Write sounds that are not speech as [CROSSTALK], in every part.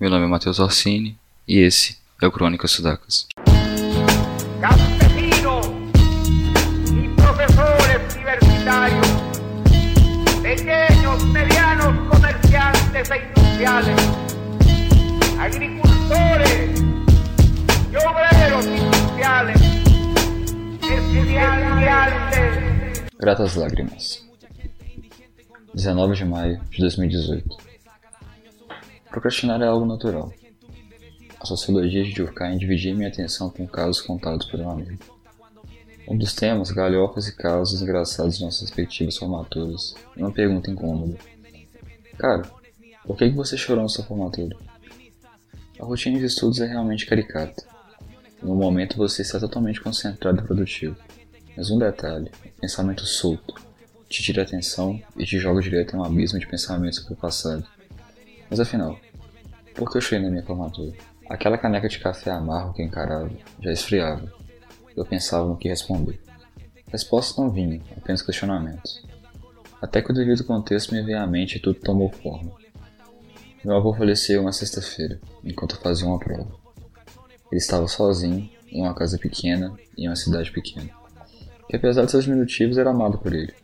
Meu nome é Matheus Orsini e esse é o Crônica Sudacas. campesinos y profesores universitarios, pequeños, medianos comerciantes e industriales, agricultores y obreros industriales, estudiantes. Gratas Lágrimas 19 de maio de 2018 Procrastinar é algo natural. A sociologia de Durkheim dividia minha atenção com casos contados por um amigo. Um dos temas, galhofas e casos engraçados de nossas respectivas formaturas, e uma pergunta incômoda. Cara, por que, você chorou na sua formatura? A rotina de estudos é realmente caricata. No momento você está totalmente concentrado e produtivo. Mas um detalhe, o pensamento solto, te tira a atenção e te joga direto em um abismo de pensamentos sobre o passado. Mas afinal, por que eu chorei na minha formatura? Aquela caneca de café amargo que encarava já esfriava. Eu pensava no que responder. Respostas não vinham, apenas questionamentos. Até que o devido contexto me veio à mente e tudo tomou forma. Meu avô faleceu uma sexta-feira, enquanto eu fazia uma prova. Ele estava sozinho, em uma casa pequena, em uma cidade pequena. Que apesar de seus diminutivos era amado por ele.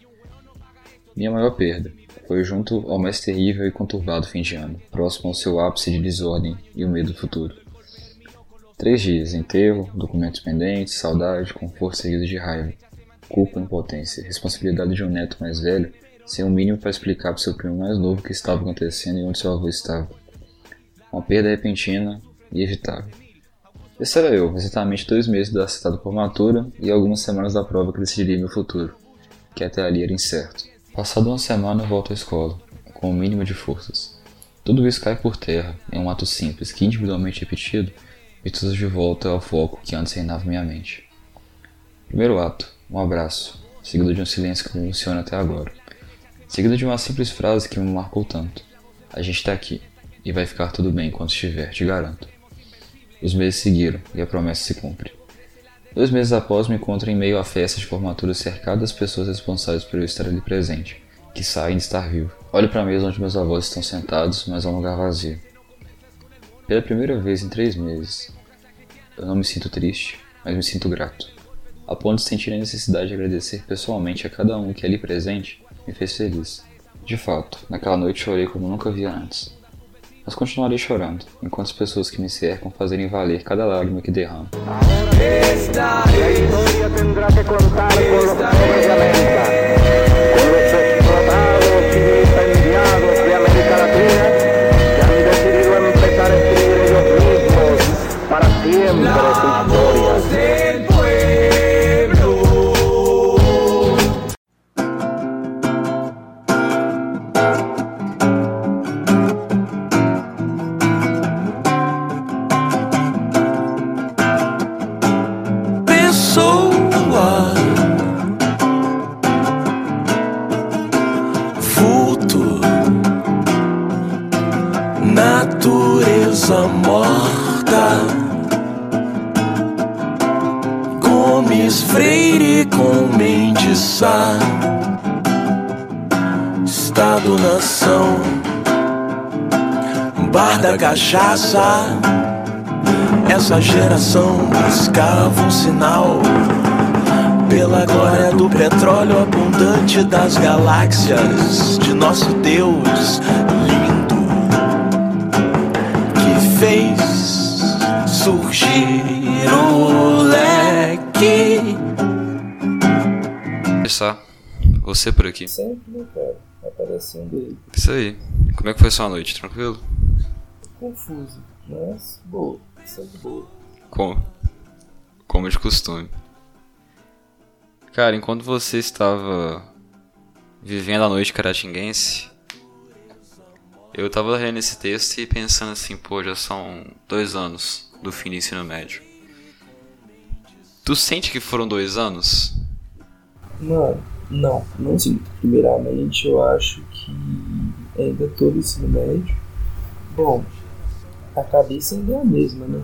Minha maior perda, foi junto ao mais terrível e conturbado fim de ano, próximo ao seu ápice de desordem e o medo do futuro. Três dias, enterro, documentos pendentes, saudade, conforto seguido de raiva, culpa, impotência, responsabilidade de um neto mais velho, sem o um mínimo para explicar para seu primo mais novo o que estava acontecendo e onde seu avô estava. Uma perda repentina e evitável. Esse era eu, exatamente dois meses da citada formatura e algumas semanas da prova que decidiria meu futuro, que até ali era incerto. Passada uma semana eu volto à escola, com o mínimo de forças. Tudo isso cai por terra em um ato simples que, individualmente repetido, me trouxe de volta ao foco que antes reinava minha mente. Primeiro ato, um abraço, seguido de um silêncio que me emociona até agora. Seguido de uma simples frase que me marcou tanto. A gente tá aqui, e vai ficar tudo bem quando estiver, te garanto. Os meses seguiram, e a promessa se cumpre. Dois meses após, me encontro em meio à festa de formatura cercado das pessoas responsáveis por eu estar ali presente, que saem de estar vivo. Olho para a mesa onde meus avós estão sentados, mas é um lugar vazio. Pela primeira vez em três meses, eu não me sinto triste, mas me sinto grato. A ponto de sentir a necessidade de agradecer pessoalmente a cada um que ali presente me fez feliz. De fato, naquela noite chorei como nunca via antes mas continuarei chorando, enquanto as pessoas que me cercam fazerem valer cada lágrima que derramo. Esta tendrá cachaça. Essa geração buscava um sinal pela glória do petróleo abundante das galáxias de nosso Deus lindo que fez surgir o leque. Começar, você por aqui. Sempre, né, cara? Aparecendo aí. Isso aí. Como é que foi sua noite? Tranquilo? Confuso, mas boa. Sempre boa. Como? Como de costume. Cara, enquanto você estava vivendo a noite caratinguense, eu tava lendo esse texto e pensando assim, pô, já são dois anos do fim do ensino médio. Tu sente que foram dois anos? Mano, não, não sinto. Primeiramente, eu acho que ainda tô no ensino médio. Bom, a cabeça ainda é a mesma, né?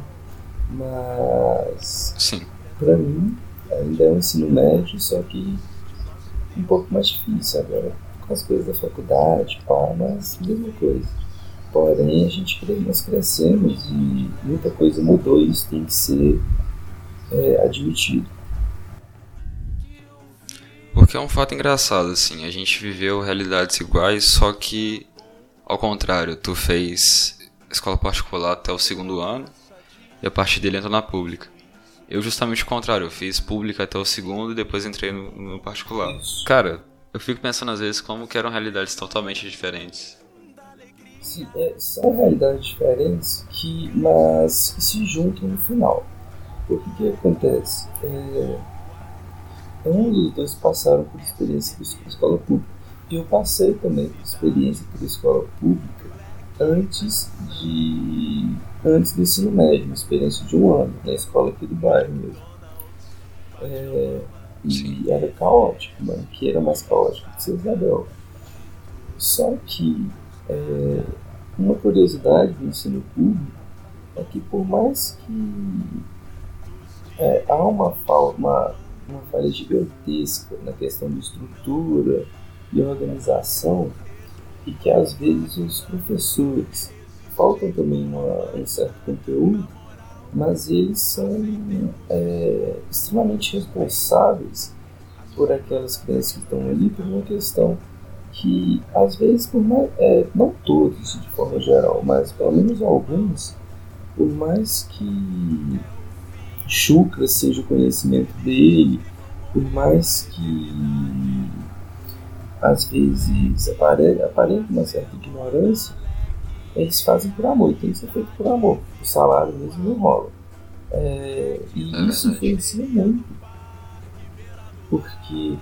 Mas, Sim. pra mim, ainda é um ensino médio, só que um pouco mais difícil agora. Com as coisas da faculdade, pá, mas mesma coisa. Porém, a gente nós crescemos e muita coisa mudou e isso tem que ser é, admitido. Porque é um fato engraçado, assim, a gente viveu realidades iguais, só que ao contrário, tu fez escola particular até o segundo ano e a partir dele entrou na pública. Eu justamente o contrário, eu fiz pública até o segundo e depois entrei no, no particular. Cara, eu fico pensando às vezes como que eram realidades totalmente diferentes. Sim, é, são realidades diferentes que, mas que se juntam no final. O que, que acontece? É, um dos dois passaram por experiência de escola pública. E eu passei também por experiência por escola pública antes de antes do ensino médio, uma experiência de um ano na escola aqui do bairro mesmo. É, e era caótico, mano, que era mais caótico que ser Isabel. Só que é, uma curiosidade do ensino público é que por mais que é, há uma, uma, uma falha gigantesca na questão de estrutura e organização, e que às vezes os professores faltam também uma, um certo conteúdo, mas eles são é, extremamente responsáveis por aquelas crianças que estão ali por uma questão que às vezes por mais, é, não todos de forma geral, mas pelo menos alguns, por mais que chucra seja o conhecimento dele, por mais que às vezes aparenta uma certa ignorância, eles fazem por amor, e tem que ser feito por amor. O salário mesmo não rola. É, e é isso influencia muito. Porque,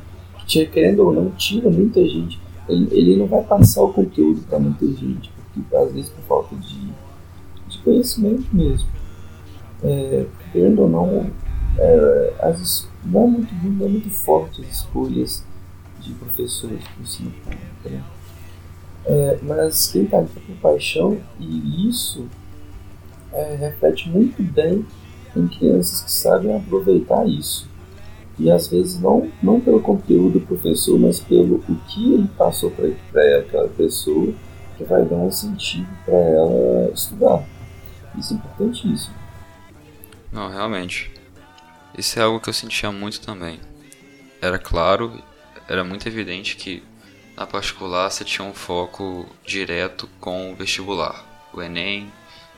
querendo ou não, tira muita gente. Ele, ele não vai passar o conteúdo para muita gente, porque às vezes por falta de, de conhecimento mesmo. É, querendo ou não, é, as, não, é muito, não é muito forte as escolhas de professores ensino público. Né? É, mas quem está ali com paixão, e isso é, reflete muito bem em crianças que sabem aproveitar isso. E às vezes não, não pelo conteúdo do professor, mas pelo o que ele passou para aquela pessoa, que vai dar um sentido para ela estudar. Isso é importantíssimo. Não, realmente. Isso é algo que eu sentia muito também. Era claro era muito evidente que na particular você tinha um foco direto com o vestibular. O Enem,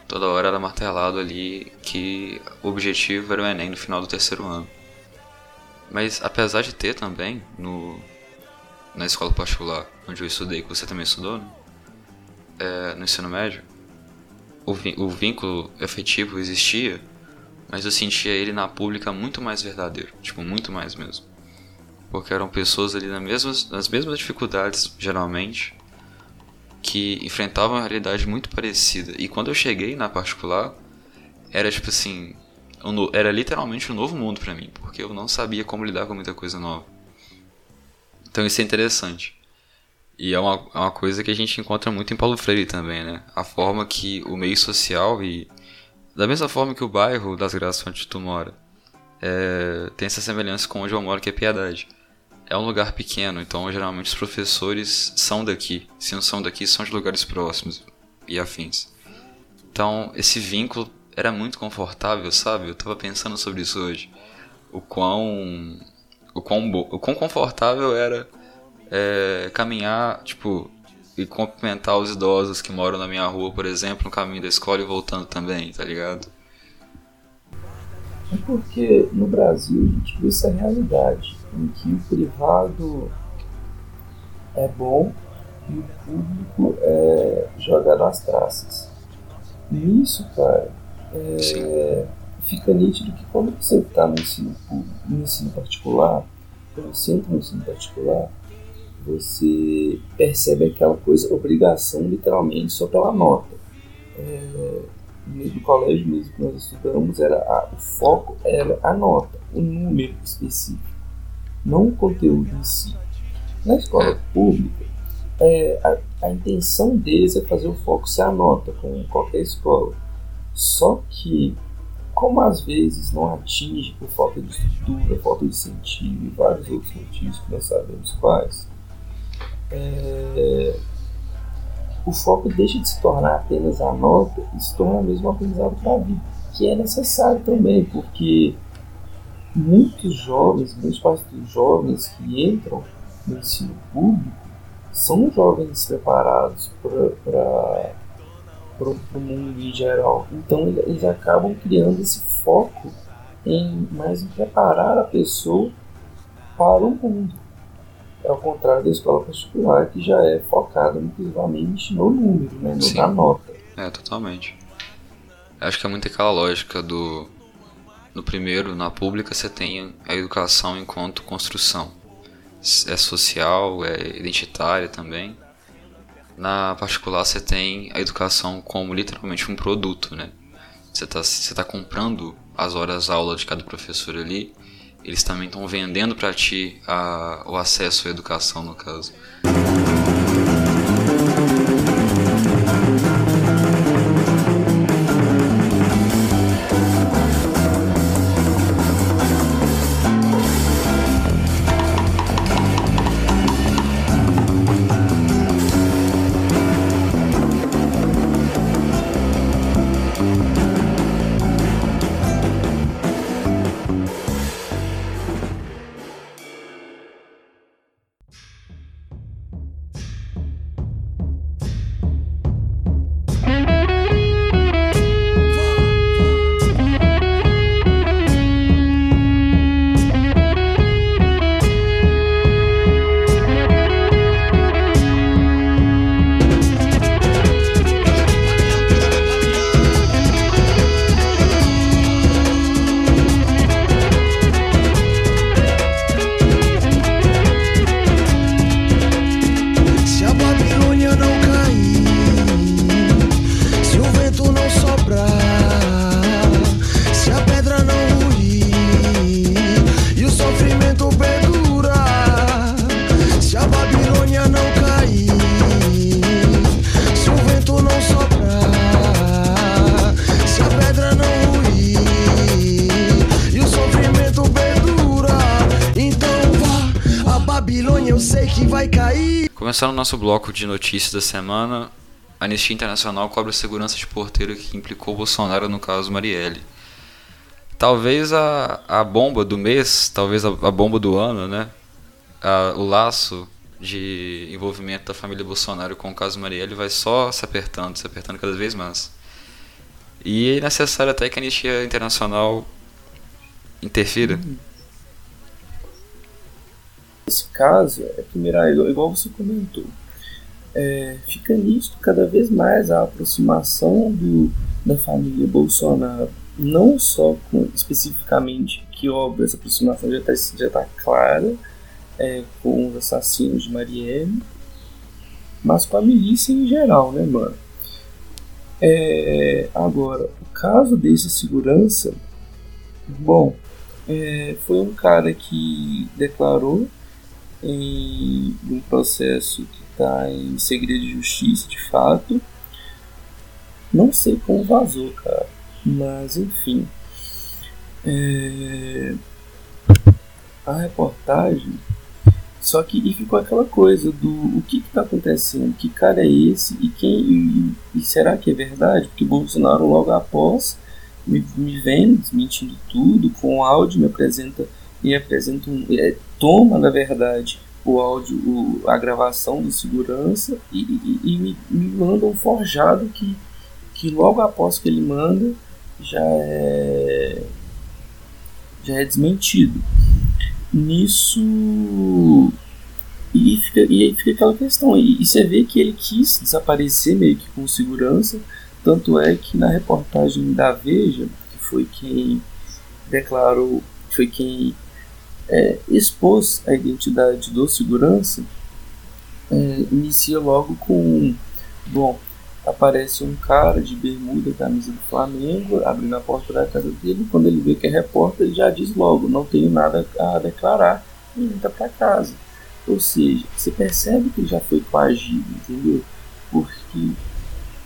toda hora era martelado ali que o objetivo era o Enem no final do terceiro ano. Mas apesar de ter também no, na escola particular onde eu estudei, que você também estudou, né? é, no ensino médio, o, o vínculo efetivo existia, mas eu sentia ele na pública muito mais verdadeiro, tipo, muito mais mesmo porque eram pessoas ali nas mesmas, nas mesmas dificuldades, geralmente, que enfrentavam uma realidade muito parecida. E quando eu cheguei na particular, era tipo assim, um, era literalmente um novo mundo para mim, porque eu não sabia como lidar com muita coisa nova. Então isso é interessante. E é uma, é uma coisa que a gente encontra muito em Paulo Freire também, né? A forma que o meio social e da mesma forma que o bairro das Graças onde tu mora é, tem essa semelhança com onde eu moro, que é Piedade é um lugar pequeno, então geralmente os professores são daqui. Se não são daqui, são de lugares próximos e afins. Então, esse vínculo era muito confortável, sabe? Eu tava pensando sobre isso hoje. O quão. O quão, bo... o quão confortável era é, caminhar, tipo, e cumprimentar os idosos que moram na minha rua, por exemplo, no caminho da escola e voltando também, tá ligado? É porque no Brasil a gente vê essa realidade em que o privado é bom e o público é jogado às traças. Nisso, cara, é, fica nítido que quando você está no ensino público, no ensino particular, quando você entra no ensino particular, você percebe aquela coisa, obrigação literalmente só pela nota. É, no colégio mesmo que nós estudamos, era a, o foco era a nota, o número específico não o conteúdo em si. Na escola pública, é, a, a, intenção deles é fazer o foco ser a nota, com qualquer escola. Só que, como às vezes não atinge por falta de estrutura, falta de incentivo e vários outros motivos que nós sabemos quais, é, o foco deixa de se tornar apenas a nota e se torna mesmo aprendizado para a vida, que é necessário também, porque muitos jovens, muitos parte dos jovens que entram no ensino público são jovens preparados para o mundo em geral. Então eles acabam criando esse foco em mais em preparar a pessoa para o mundo. Ao contrário da escola particular, que já é focada exclusivamente no número, né, no, na nota. É, totalmente. Acho que é muito aquela lógica do. No primeiro, na pública, você tem a educação enquanto construção. É social, é identitária também. Na particular, você tem a educação como literalmente um produto, né? Você está você tá comprando as horas aula de cada professor ali eles também estão vendendo para ti a, o acesso à educação, no caso. Começando o nosso bloco de notícias da semana, a Anistia Internacional cobra segurança de porteiro que implicou Bolsonaro no caso Marielle. Talvez a, a bomba do mês, talvez a, a bomba do ano, né? A, o laço de envolvimento da família Bolsonaro com o caso Marielle vai só se apertando, se apertando cada vez mais. E é necessário até que a Anistia Internacional interfira. Uhum Nesse caso, é primeiro, igual você comentou, é, fica nisso cada vez mais a aproximação do, da família Bolsonaro, não só com, especificamente, que óbvio, essa aproximação já está já tá clara é, com os assassinos de Marielle, mas com a milícia em geral, né, mano? É, agora, o caso desse segurança, bom, é, foi um cara que declarou em um processo que está em segredo de justiça, de fato. Não sei como vazou, cara. Mas enfim. É... A reportagem. Só que e ficou aquela coisa do o que está acontecendo, que cara é esse e quem e, e, será que é verdade? Porque Bolsonaro logo após me, me vem desmentindo tudo com áudio me apresenta e apresenta um, é, toma na verdade o áudio, o, a gravação do segurança e, e, e me, me, manda um forjado que, que logo após que ele manda já é já é desmentido. Nisso e fica, e aí fica aquela questão e, e você vê que ele quis desaparecer meio que com segurança, tanto é que na reportagem da Veja, que foi quem declarou, foi quem é, expôs a identidade do segurança, é, inicia logo com: bom, aparece um cara de bermuda, camisa do Flamengo, abrindo a porta da casa dele. Quando ele vê que é repórter, ele já diz logo: não tenho nada a declarar, e entra para casa. Ou seja, você percebe que ele já foi coagido, entendeu? Porque,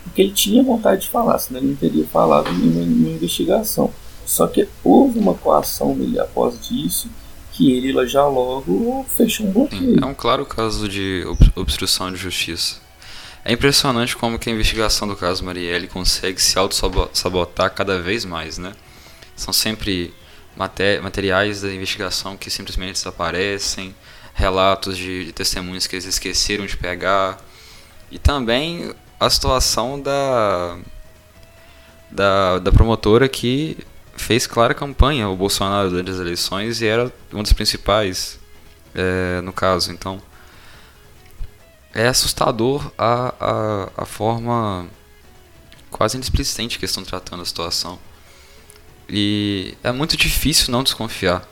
porque ele tinha vontade de falar, senão ele não teria falado em uma investigação. Só que houve uma coação nele após disso que ele já logo fechou um bloqueio. É um claro caso de obstrução de justiça. É impressionante como que a investigação do caso Marielle consegue se auto-sabotar cada vez mais, né? São sempre materiais da investigação que simplesmente desaparecem, relatos de, de testemunhas que eles esqueceram de pegar, e também a situação da, da, da promotora que fez clara campanha ao Bolsonaro durante as eleições e era um dos principais é, no caso. Então é assustador a, a, a forma quase displicente que estão tratando a situação. E é muito difícil não desconfiar.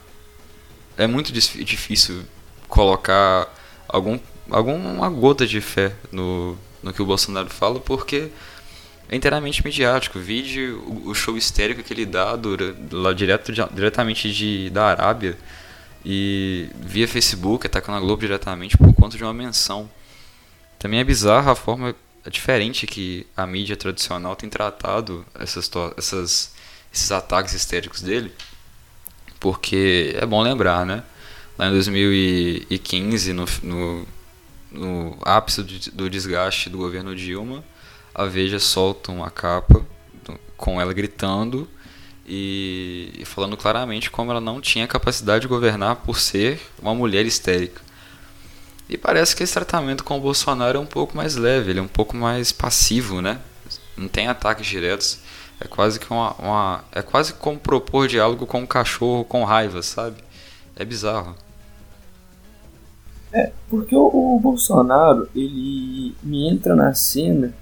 É muito difícil colocar algum, alguma gota de fé no, no que o Bolsonaro fala, porque é inteiramente midiático. Vide o, o show histérico que ele dá lá direto, diretamente de, da Arábia e via Facebook, atacando a Globo diretamente por conta de uma menção. Também é bizarra a forma diferente que a mídia tradicional tem tratado essas, essas, esses ataques histéricos dele, porque é bom lembrar, né? Lá em 2015, no, no, no ápice do, do desgaste do governo Dilma, a Veja solta uma capa com ela gritando e falando claramente como ela não tinha capacidade de governar por ser uma mulher histérica. E parece que esse tratamento com o Bolsonaro é um pouco mais leve, ele é um pouco mais passivo, né? Não tem ataques diretos. É quase que uma, uma é quase como propor diálogo com um cachorro com raiva, sabe? É bizarro. É, porque o, o Bolsonaro, ele me entra na cena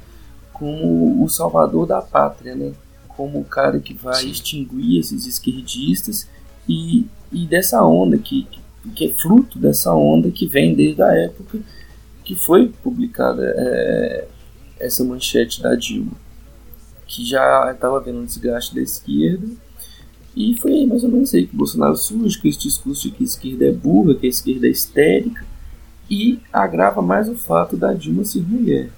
como o salvador da pátria, né? Como o cara que vai Sim. extinguir esses esquerdistas e, e dessa onda que, que é fruto dessa onda que vem desde a época que foi publicada é, essa manchete da Dilma, que já estava vendo um desgaste da esquerda e foi aí mais ou menos aí que o Bolsonaro surge com esse discurso de que a esquerda é burra, que a esquerda é histérica e agrava mais o fato da Dilma ser mulher.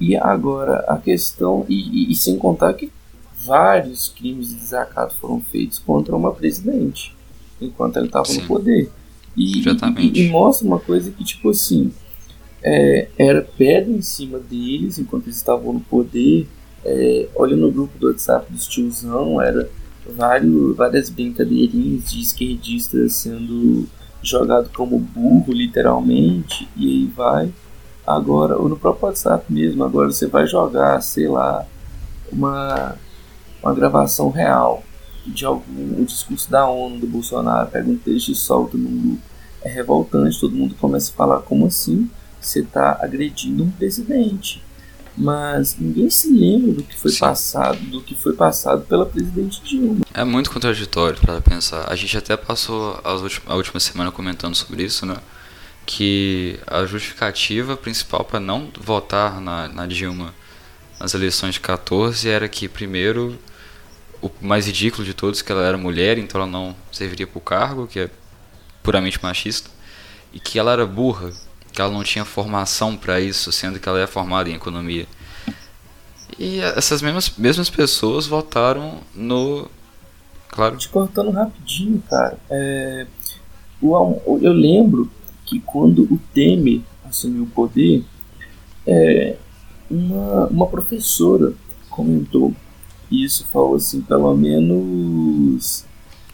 E agora a questão, e, e, e sem contar que vários crimes de desacato foram feitos contra uma presidente enquanto ela estava no poder. E, e, e, mostra uma coisa que, tipo assim, é, era pedra em cima deles enquanto eles estavam no poder. É, olha no grupo do WhatsApp dos tiozão, era vários, várias brincadeirinhas de esquerdistas sendo jogado como burro, literalmente, e aí vai. Agora, ou no próprio WhatsApp mesmo, agora você vai jogar, sei lá, uma, uma gravação real de algum um discurso da ONU do Bolsonaro, pega um texto e solta no grupo. É revoltante, todo mundo começa a falar como assim você está agredindo um presidente. Mas ninguém se lembra do que foi Sim. passado, do que foi passado pela presidente Dilma. É muito contraditório para pensar. A gente até passou a última semana comentando sobre isso, né? Que a justificativa principal para não votar na, na, Dilma nas eleições de 14 era que, primeiro, o mais ridículo de todos, que ela era mulher, então ela não serviria para o cargo, que é puramente machista, e que ela era burra, que ela não tinha formação para isso, sendo que ela é formada em economia. E essas mesmas, mesmas pessoas votaram no. Claro. Te cortando rapidinho, cara. É, eu lembro que quando o Temer assumiu o poder, é, uma, uma professora comentou isso, falou assim, pelo menos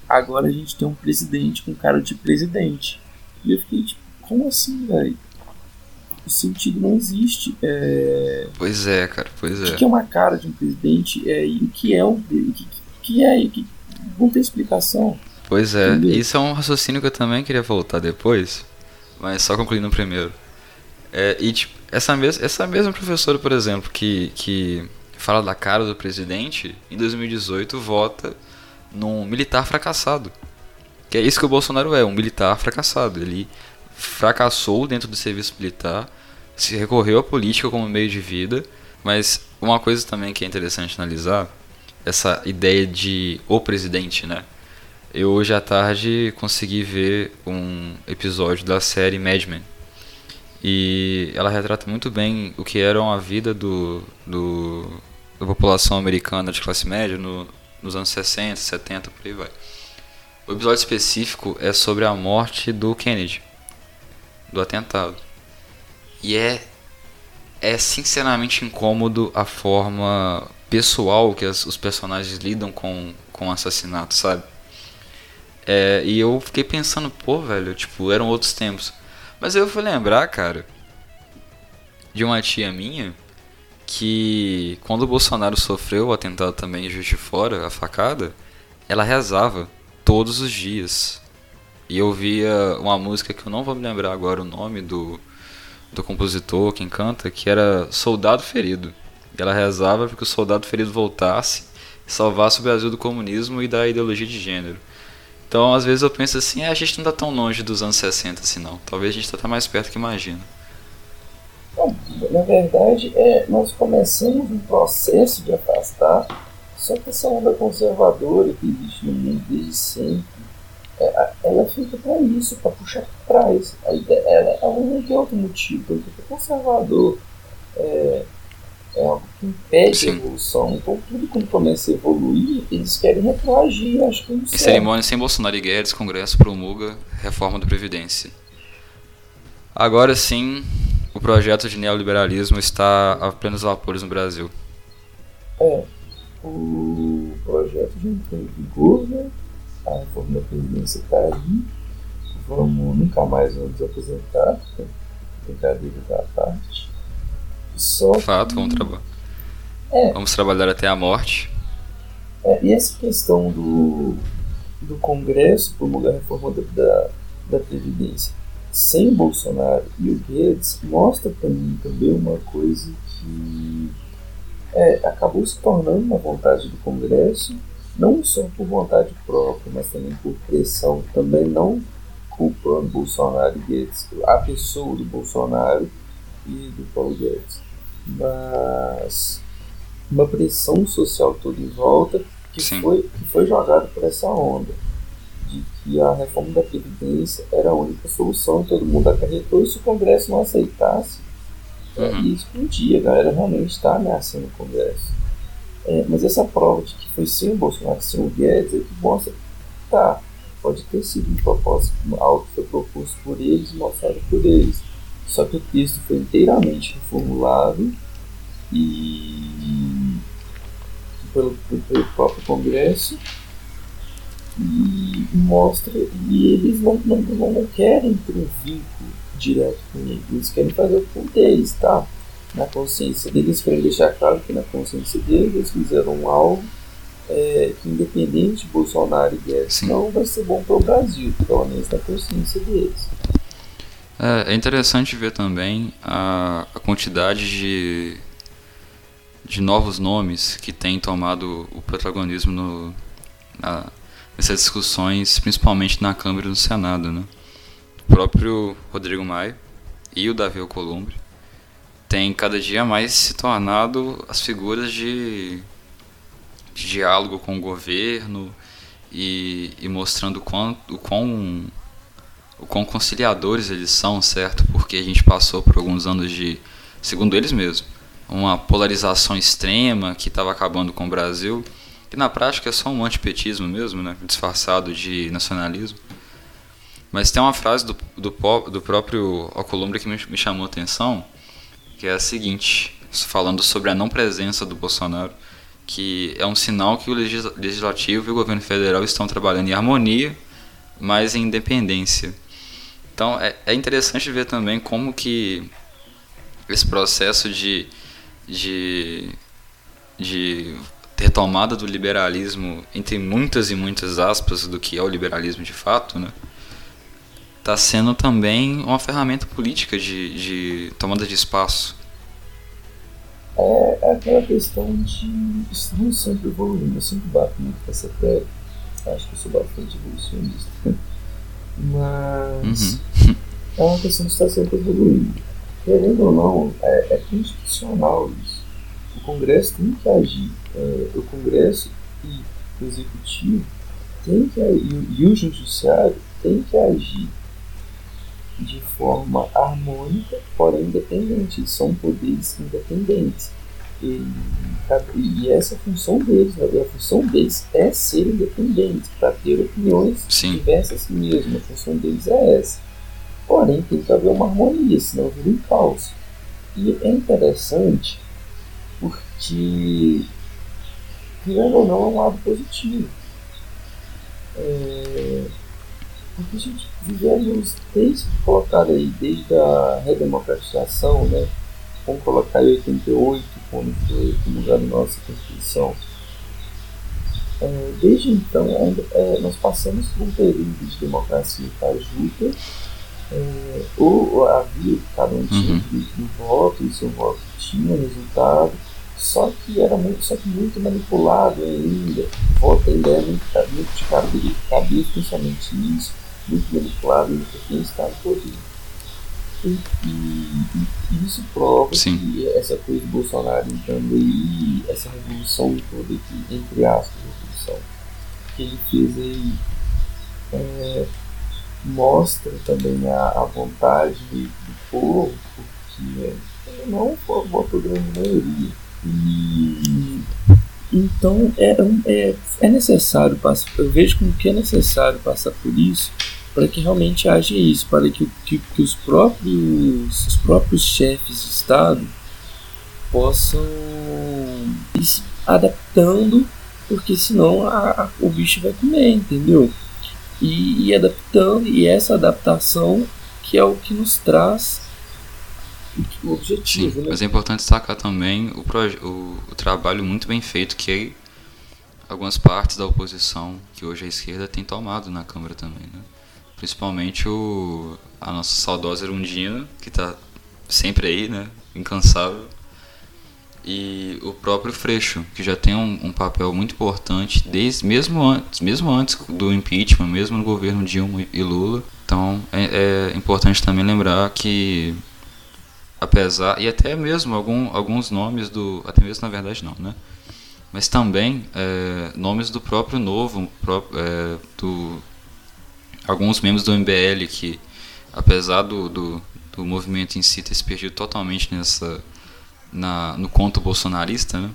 agora a gente tem um presidente com cara de presidente. E eu fiquei tipo, como assim, velho? O sentido não existe. É... Pois é, cara, pois é. O que é uma cara de um presidente é, e o que é um. O que, que é? Que, não tem explicação. Pois é, Entendeu? isso é um raciocínio que eu também queria voltar depois, mas só concluindo primeiro. É, e tipo, essa, mes essa mesma professora, por exemplo, que, que fala da cara do presidente, em 2018 vota num militar fracassado. Que é isso que o Bolsonaro é, um militar fracassado. Ele fracassou dentro do serviço militar, se recorreu à política como meio de vida, mas uma coisa também que é interessante analisar, essa ideia de o presidente, né? Eu hoje à tarde consegui ver um episódio da série Mad Men. E ela retrata muito bem o que era a vida do, do, da população americana de classe média no, nos anos 60, 70, por aí vai. O episódio específico é sobre a morte do Kennedy, do atentado. E é é sinceramente incômodo a forma pessoal que as, os personagens lidam com, com o assassinato, sabe? É, e eu fiquei pensando, pô, velho, tipo, eram outros tempos. Mas eu fui lembrar, cara, de uma tia minha que quando o Bolsonaro sofreu o atentado também em Juiz de Fora, a facada, ela rezava todos os dias. E eu via uma música que eu não vou me lembrar agora o nome do, do compositor, quem canta, que era Soldado Ferido. E ela rezava para que o soldado ferido voltasse e salvasse o Brasil do comunismo e da ideologia de gênero. Então, às vezes eu penso assim, é, a gente não está tão longe dos anos 60 assim não. Talvez a gente está mais perto que imagina. Bom, na verdade, é, nós começamos um processo de afastar, só que essa onda conservadora que existe no mundo desde sempre, é, ela fica para isso, para puxar para trás. A ideia, ela é um que outro motivo, porque o conservador é, é algo que impede Sim. a evolução. Então, tudo quando começa a evoluir, eles querem retroagir. Acho que não Em cerimônia sem Bolsonaro e Guedes, Congresso promulga reforma da Previdência. Agora sim, o projeto de neoliberalismo está a plenos vapores no Brasil. É, o projeto já entrou em vigor, né? a reforma da Previdência está aí. Vamos, nunca mais vamos aposentar, brincadeira da parte. Só Fato, vamos, traba é, vamos trabalhar até a morte. É, e essa questão do, do Congresso promulgar a reforma da, da Previdência sem Bolsonaro e o Guedes mostra para mim também uma coisa que é, acabou se tornando uma vontade do Congresso, não só por vontade própria, mas também por pressão, também não culpando Bolsonaro e Guedes, a pessoa do Bolsonaro e do Paulo Guedes, mas uma pressão social toda em volta que, foi, que foi jogada por essa onda de que a reforma da Previdência era a única solução e todo mundo acarretou e se o Congresso não aceitasse, uhum. ia explodir, a galera realmente está ameaçando o Congresso. É, mas essa prova de que foi sem o Bolsonaro, sem o Guedes, é que mostra tá, pode ter sido um propósito, algo que foi proposto por eles, mostrado por eles. Só que o texto foi inteiramente reformulado e pelo, pelo próprio Congresso e mostra e eles não, não, não querem ter um vínculo direto com ele, eles querem fazer o com deles, tá? Na consciência deles, querem deixar claro que na consciência deles eles fizeram algo é, que independente de Bolsonaro e Guedes não vai ser bom para o Brasil, pelo menos na consciência deles. É, é interessante ver também a, a quantidade de, de novos nomes que têm tomado o protagonismo no, na, nessas discussões, principalmente na Câmara e no Senado. Né? O próprio Rodrigo Maia e o Davi Alcolumbre têm cada dia mais se tornado as figuras de, de diálogo com o governo e, e mostrando o o quão o quão conciliadores eles são, certo? Porque a gente passou por alguns anos de, segundo eles mesmos, uma polarização extrema que estava acabando com o Brasil, que na prática é só um antipetismo mesmo, né? disfarçado de nacionalismo. Mas tem uma frase do, do, do próprio Alcolumbre que me, me chamou a atenção, que é a seguinte, falando sobre a não presença do Bolsonaro, que é um sinal que o Legislativo e o governo federal estão trabalhando em harmonia, mas em independência. Então é, é interessante ver também como que esse processo de, de, de retomada do liberalismo, entre muitas e muitas aspas, do que é o liberalismo de fato, né? está sendo também uma ferramenta política de, de tomada de espaço. É, é aquela questão de estamos sempre evoluindo. Eu sempre bato muito essa tecla. Acho que eu sou bastante evolucionista. Mas uhum. [LAUGHS] é uma questão de estar sempre evoluindo. Querendo ou não, é, é constitucional isso. O Congresso tem que agir. É, o Congresso e o Executivo tem que e, e o Judiciário tem que agir de forma harmônica, porém independente. São poderes independentes. E, e essa é a função deles, né? a função deles é ser independentes, para ter opiniões Sim. diversas mesmo, a função deles é essa. Porém, tem que haver uma harmonia, senão vira um caos. E é interessante porque, querendo ou não, é um lado positivo. É, porque a gente vivemos desde colocar aí, desde a redemocratização, né? Vamos colocar em 88, quando foi promulgada nossa Constituição. É, desde então, é, nós passamos por um período de democracia fajuta, é, ou havia, cada um tinha uhum. direito no voto, e seu voto tinha resultado, só que era muito, só que muito manipulado ainda, o voto ainda era muito, muito de cabeça, cabeça principalmente nisso, muito manipulado ainda por quem está no poder. E, e, e, isso prova Sim. que essa coisa do Bolsonaro entrando aí, essa revolução toda aqui, entre aspas, revolução, que ele fez aí, é, mostra também a, a vontade do, povo, porque não votou grande maioria. E, então é, é, é necessário passar, eu vejo como que é necessário passar por isso para que realmente haja isso, para que, que, que os próprios os próprios chefes de Estado possam ir se adaptando, porque senão a, a, o bicho vai comer, entendeu? E, e adaptando, e essa adaptação que é o que nos traz o objetivo. Sim, né? Mas é importante destacar também o, o, o trabalho muito bem feito que algumas partes da oposição, que hoje é a esquerda, tem tomado na Câmara também. Né? Principalmente o, a nossa saudosa Erundina, que está sempre aí, né? incansável. E o próprio Freixo, que já tem um, um, papel muito importante, desde, mesmo, antes, mesmo antes do impeachment, mesmo no governo Dilma e Lula. Então é, é importante também lembrar que apesar e até mesmo algum, alguns nomes do até mesmo na verdade não né mas também é, nomes do próprio novo é, do alguns membros do MBL que apesar do, do, do, movimento em si ter se perdido totalmente nessa na, no conto bolsonarista né,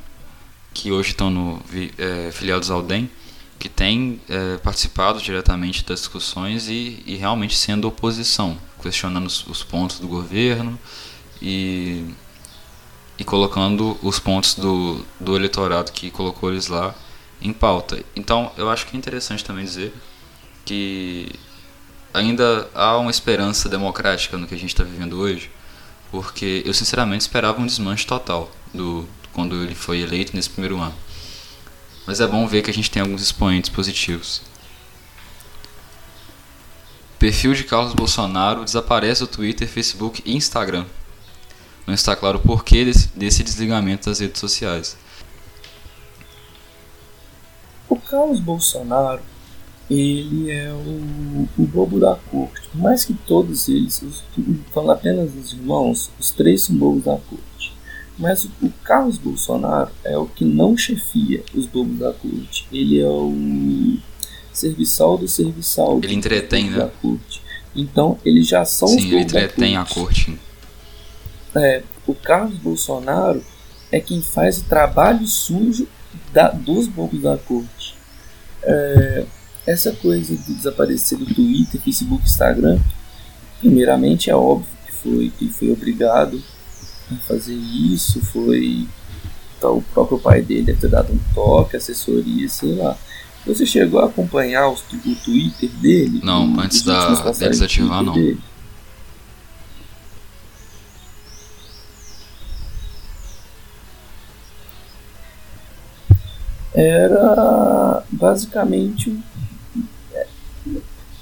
que hoje estão no é, filiados ao DEM que tem é, participado diretamente das discussões e, e realmente sendo oposição questionando os, os pontos do governo e, e colocando os pontos do, do eleitorado que colocou eles lá em pauta. Então, eu acho que é interessante também dizer que ainda há uma esperança democrática no que a gente está vivendo hoje, porque eu sinceramente esperava um desmanche total do quando ele foi eleito nesse primeiro ano. Mas é bom ver que a gente tem alguns expoentes positivos. Perfil de Carlos Bolsonaro desaparece do Twitter, Facebook e Instagram não está claro o porquê desse, desse desligamento das redes sociais. O Carlos Bolsonaro, ele é o, o bobo da corte. Por mais que todos eles, os, falando apenas dos irmãos, os três são bobos da corte. Mas o, o Carlos Bolsonaro é o que não chefia os bobos da corte. Ele é o serviçal do serviçal. Ele entretém, né? Então, eles já são Sim, os ele entretém a corte é, o Carlos Bolsonaro é quem faz o trabalho sujo da, dos bobos da corte. É, essa coisa de desaparecer do Twitter, Facebook, Instagram, primeiramente é óbvio que foi que foi obrigado a fazer isso, foi então, o próprio pai dele deve ter dado um toque, assessoria, sei lá. Você chegou a acompanhar o, o Twitter dele? Não, antes da, desativar, não. Dele? era basicamente é,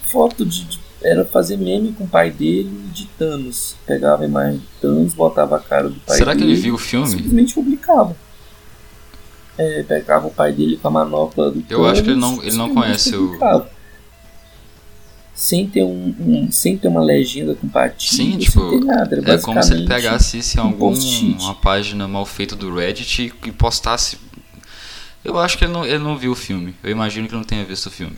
foto de, de, era fazer meme com o pai dele de Thanos. Pegava a imagem de Thanos, botava a cara do pai Será dele. Será que ele viu o filme? Simplesmente publicava. É, pegava o pai dele com a manopla do Eu acho que ele não, ele não conhece publicava. o. Sem ter, um, um, sem ter uma legenda com patinho, Sim, tipo, nada. é como se ele pegasse um alguma página mal feita do Reddit e postasse eu acho que ele não, ele não viu o filme. Eu imagino que ele não tenha visto o filme.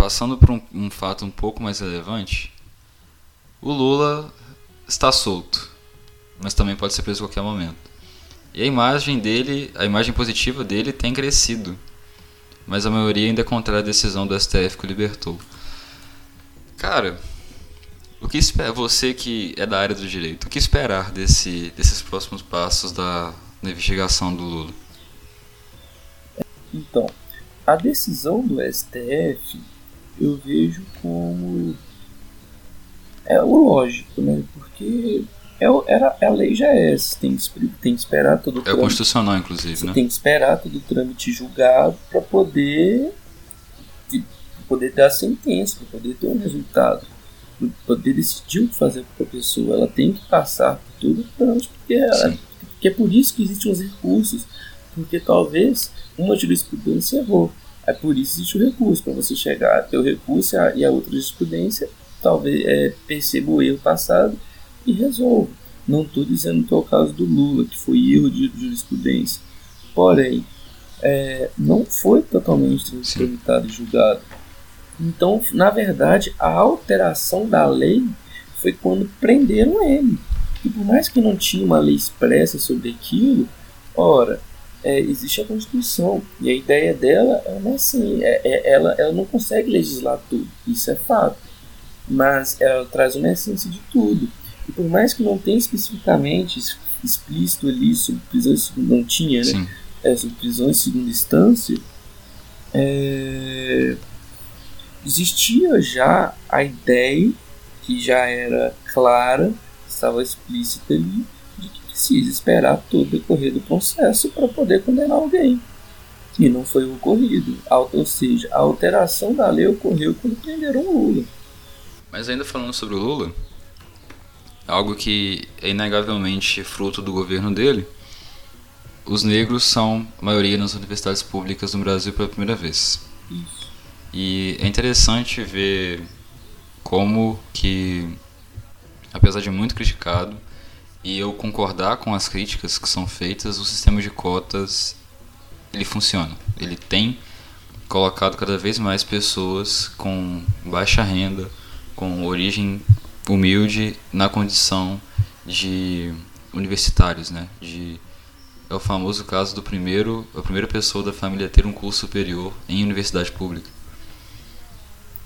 Passando por um, um fato um pouco mais relevante, o Lula está solto, mas também pode ser preso a qualquer momento. E a imagem dele, a imagem positiva dele tem crescido, mas a maioria ainda é contra a decisão do STF que o libertou. Cara, O que espera você que é da área do direito? O que esperar desse, desses próximos passos da, da investigação do Lula? Então, a decisão do STF eu vejo como é o lógico, né? Porque é, era, a lei já é essa, tem que, tem que esperar todo o É trâmite, constitucional, inclusive, você né? tem que esperar todo o trâmite julgado para poder, poder dar sentença, para poder ter um resultado, para poder decidir o que fazer com a pessoa. Ela tem que passar por todo o trâmite, porque, ela, porque é por isso que existem os recursos, porque talvez uma jurisprudência errou. É por isso que existe o recurso, para você chegar até o recurso e a outra jurisprudência, talvez é, perceba o erro passado e resolva. Não estou dizendo que é o caso do Lula, que foi erro de jurisprudência. Porém, é, não foi totalmente tramitado e julgado. Então, na verdade, a alteração da lei foi quando prenderam ele. E por mais que não tinha uma lei expressa sobre aquilo, ora, é, existe a Constituição. E a ideia dela é assim, é, é, ela, ela não consegue legislar tudo, isso é fato. Mas ela traz uma essência de tudo. E por mais que não tenha especificamente explícito ali sobre prisão em segunda, não tinha, né? É, sobre prisão em segunda instância, é, existia já a ideia, que já era clara, estava explícita ali, precisa esperar todo o decorrer do processo para poder condenar alguém. E não foi ocorrido. Ou seja, a alteração da lei ocorreu quando prenderam o Lula. Mas ainda falando sobre o Lula, algo que é inegavelmente fruto do governo dele, os negros são a maioria nas universidades públicas no Brasil pela primeira vez. Isso. E é interessante ver como que, apesar de muito criticado, e eu concordar com as críticas que são feitas, o sistema de cotas ele funciona. Ele tem colocado cada vez mais pessoas com baixa renda, com origem humilde na condição de universitários, né? De é o famoso caso do primeiro, a primeira pessoa da família ter um curso superior em universidade pública.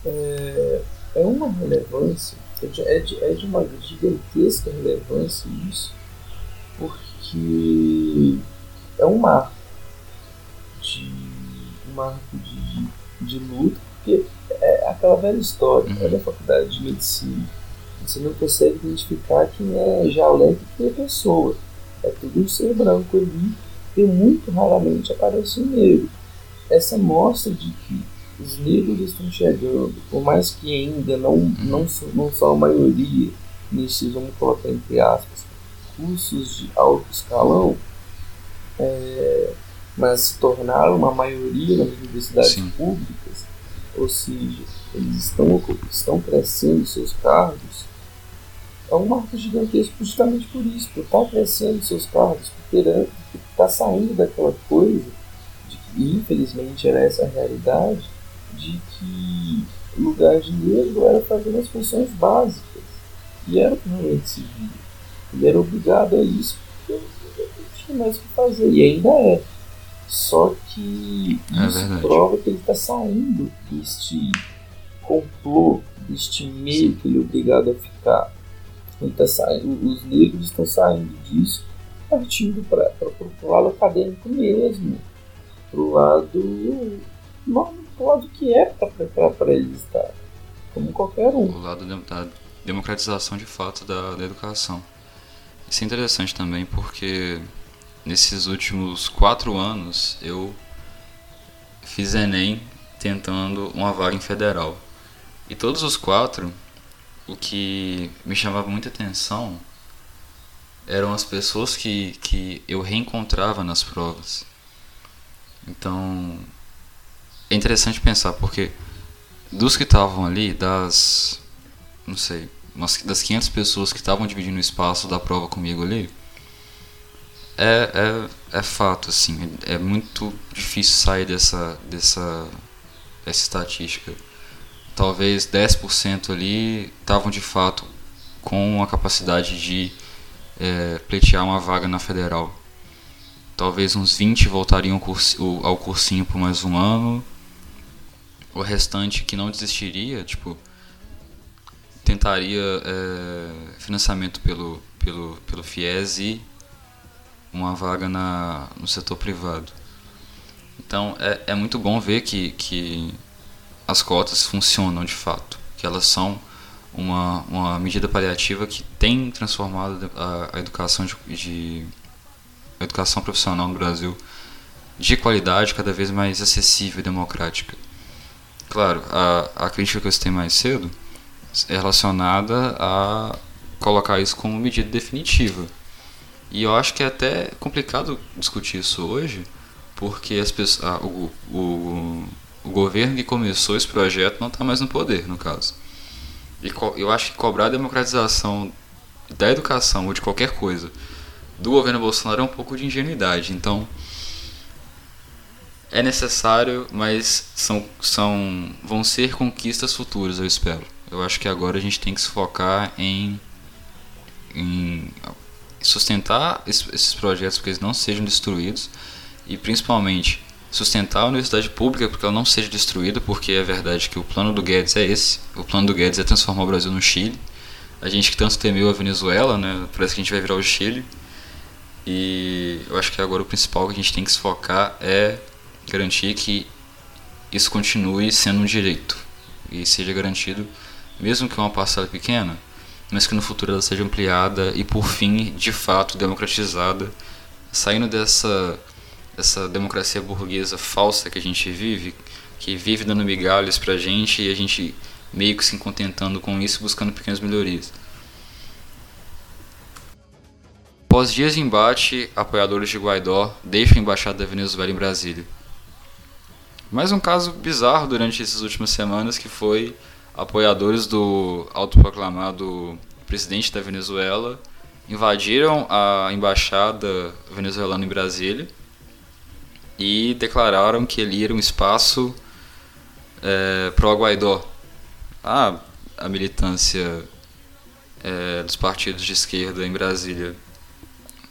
É, é uma relevância, é de, é de uma gigantesca relevância isso, porque é um marco de um marco de, de, de luta, porque é aquela velha história uhum. é da faculdade de medicina você não consegue identificar quem é jaleco e quem é pessoa. É tudo um ser branco ali e muito raramente aparece um negro. Essa mostra de que os negros estão chegando, por mais que ainda não, não, não são a maioria nesses, vamos colocar entre aspas, cursos de alto escalão, é, mas se tornaram uma maioria nas universidades Sim. públicas, ou seja, eles estão, estão crescendo seus cargos, é um marco gigantesco justamente por isso, por estar crescendo seus cargos, por estar tá saindo daquela coisa, de que infelizmente era essa a realidade, de que o lugar de negro era fazendo as funções básicas, e era o que realmente se via. Ele era obrigado a isso porque não tinha mais o que fazer, e ainda é. Só que é isso verdade. prova que ele está saindo deste complô, deste meio que ele é obrigado a ficar tá saindo, os negros estão saindo disso partindo para o lado acadêmico mesmo, para o lado, pro lado que é para eles estar, como qualquer um. O lado da democratização de fato da, da educação. Isso é interessante também porque nesses últimos quatro anos eu fiz Enem tentando uma vaga em federal. E todos os quatro o que me chamava muita atenção eram as pessoas que, que eu reencontrava nas provas. Então, é interessante pensar, porque dos que estavam ali, das, não sei, das 500 pessoas que estavam dividindo o espaço da prova comigo ali, é, é, é fato, assim, é, muito difícil sair dessa, dessa, dessa estatística talvez 10% ali estavam de fato com a capacidade de é, pleitear uma vaga na federal. Talvez uns 20 voltariam ao cursinho por mais um ano. O restante que não desistiria, tipo, tentaria é, financiamento pelo, pelo, pelo FIES e uma vaga na, no setor privado. Então é, é muito bom ver que, que as cotas funcionam de fato, que elas são uma, uma medida paliativa que tem transformado a, a educação de, de a educação profissional no Brasil de qualidade cada vez mais acessível e democrática. Claro, a, a crítica que eu citei mais cedo é relacionada a colocar isso como medida definitiva. E eu acho que é até complicado discutir isso hoje, porque as pessoas, ah, o, o, o governo que começou esse projeto não está mais no poder, no caso. E eu acho que cobrar a democratização da educação ou de qualquer coisa do governo Bolsonaro é um pouco de ingenuidade. Então, é necessário, mas são, são, vão ser conquistas futuras, eu espero. Eu acho que agora a gente tem que se focar em, em sustentar esses projetos para que eles não sejam destruídos e principalmente sustentar a universidade pública para que ela não seja destruída, porque é verdade que o plano do Guedes é esse. O plano do Guedes é transformar o Brasil no Chile. A gente que tanto temeu a Venezuela, né, parece que a gente vai virar o Chile. E eu acho que agora o principal que a gente tem que se focar é garantir que isso continue sendo um direito e seja garantido, mesmo que uma parcela pequena, mas que no futuro ela seja ampliada e por fim, de fato, democratizada, saindo dessa essa democracia burguesa falsa que a gente vive, que vive dando migalhas pra gente e a gente meio que se contentando com isso, buscando pequenas melhorias. Após dias de embate, apoiadores de Guaidó deixam a embaixada da Venezuela em Brasília. Mais um caso bizarro durante essas últimas semanas que foi apoiadores do autoproclamado presidente da Venezuela invadiram a embaixada venezuelana em Brasília e declararam que ele era um espaço é, pro Guaidó. Ah, a militância é, dos partidos de esquerda em Brasília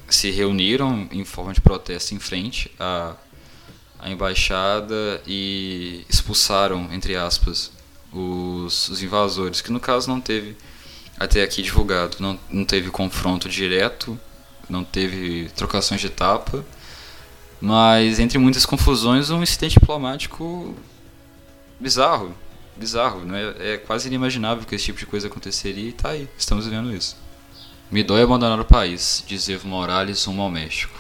se reuniram em forma de protesto em frente a a embaixada e expulsaram, entre aspas, os, os invasores, que no caso não teve até aqui divulgado, não, não teve confronto direto, não teve trocações de tapa, mas entre muitas confusões um incidente diplomático bizarro, bizarro, né? é quase inimaginável que esse tipo de coisa aconteceria e tá aí, estamos vendo isso. Me dói abandonar o país, diz Evo Morales rumo ao México.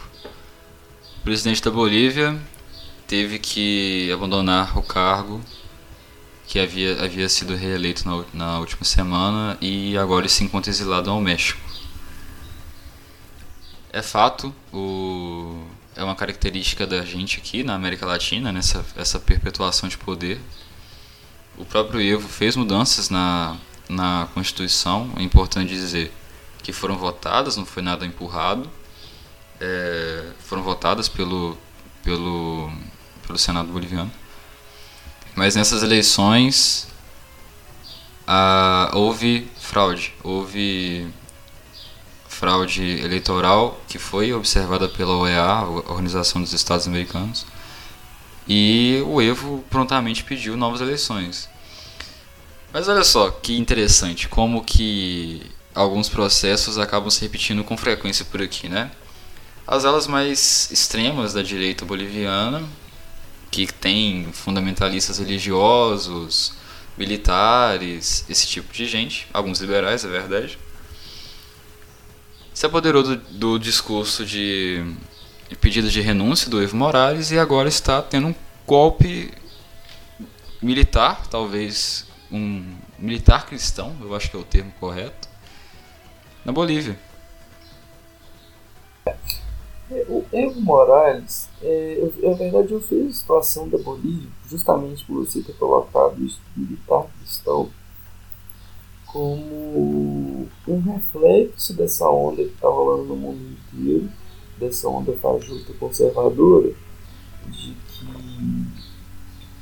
O presidente da Bolívia teve que abandonar o cargo que havia, havia sido reeleito na, na última semana e agora se encontra exilado ao México. É fato, o, é uma característica da gente aqui na América Latina, nessa essa perpetuação de poder. O próprio Evo fez mudanças na, na Constituição, é importante dizer que foram votadas, não foi nada empurrado, é, foram votadas pelo, pelo pelo Senado boliviano. Mas nessas eleições ah, houve fraude, houve fraude eleitoral que foi observada pela OEA, Organização dos Estados Americanos, e o Evo prontamente pediu novas eleições. Mas olha só que interessante, como que alguns processos acabam se repetindo com frequência por aqui, né? As alas mais extremas da direita boliviana que tem fundamentalistas religiosos, militares, esse tipo de gente, alguns liberais, é verdade. Se apoderou do, do discurso de, de pedido de renúncia do Evo Morales e agora está tendo um golpe militar, talvez um militar cristão, eu acho que é o termo correto, na Bolívia. É, o Evo Morales, é, eu, na verdade, eu fiz a situação da Bolívia, justamente por você ter colocado isso militar cristão, como um reflexo dessa onda que está rolando no mundo inteiro, dessa onda fajuta conservadora, de que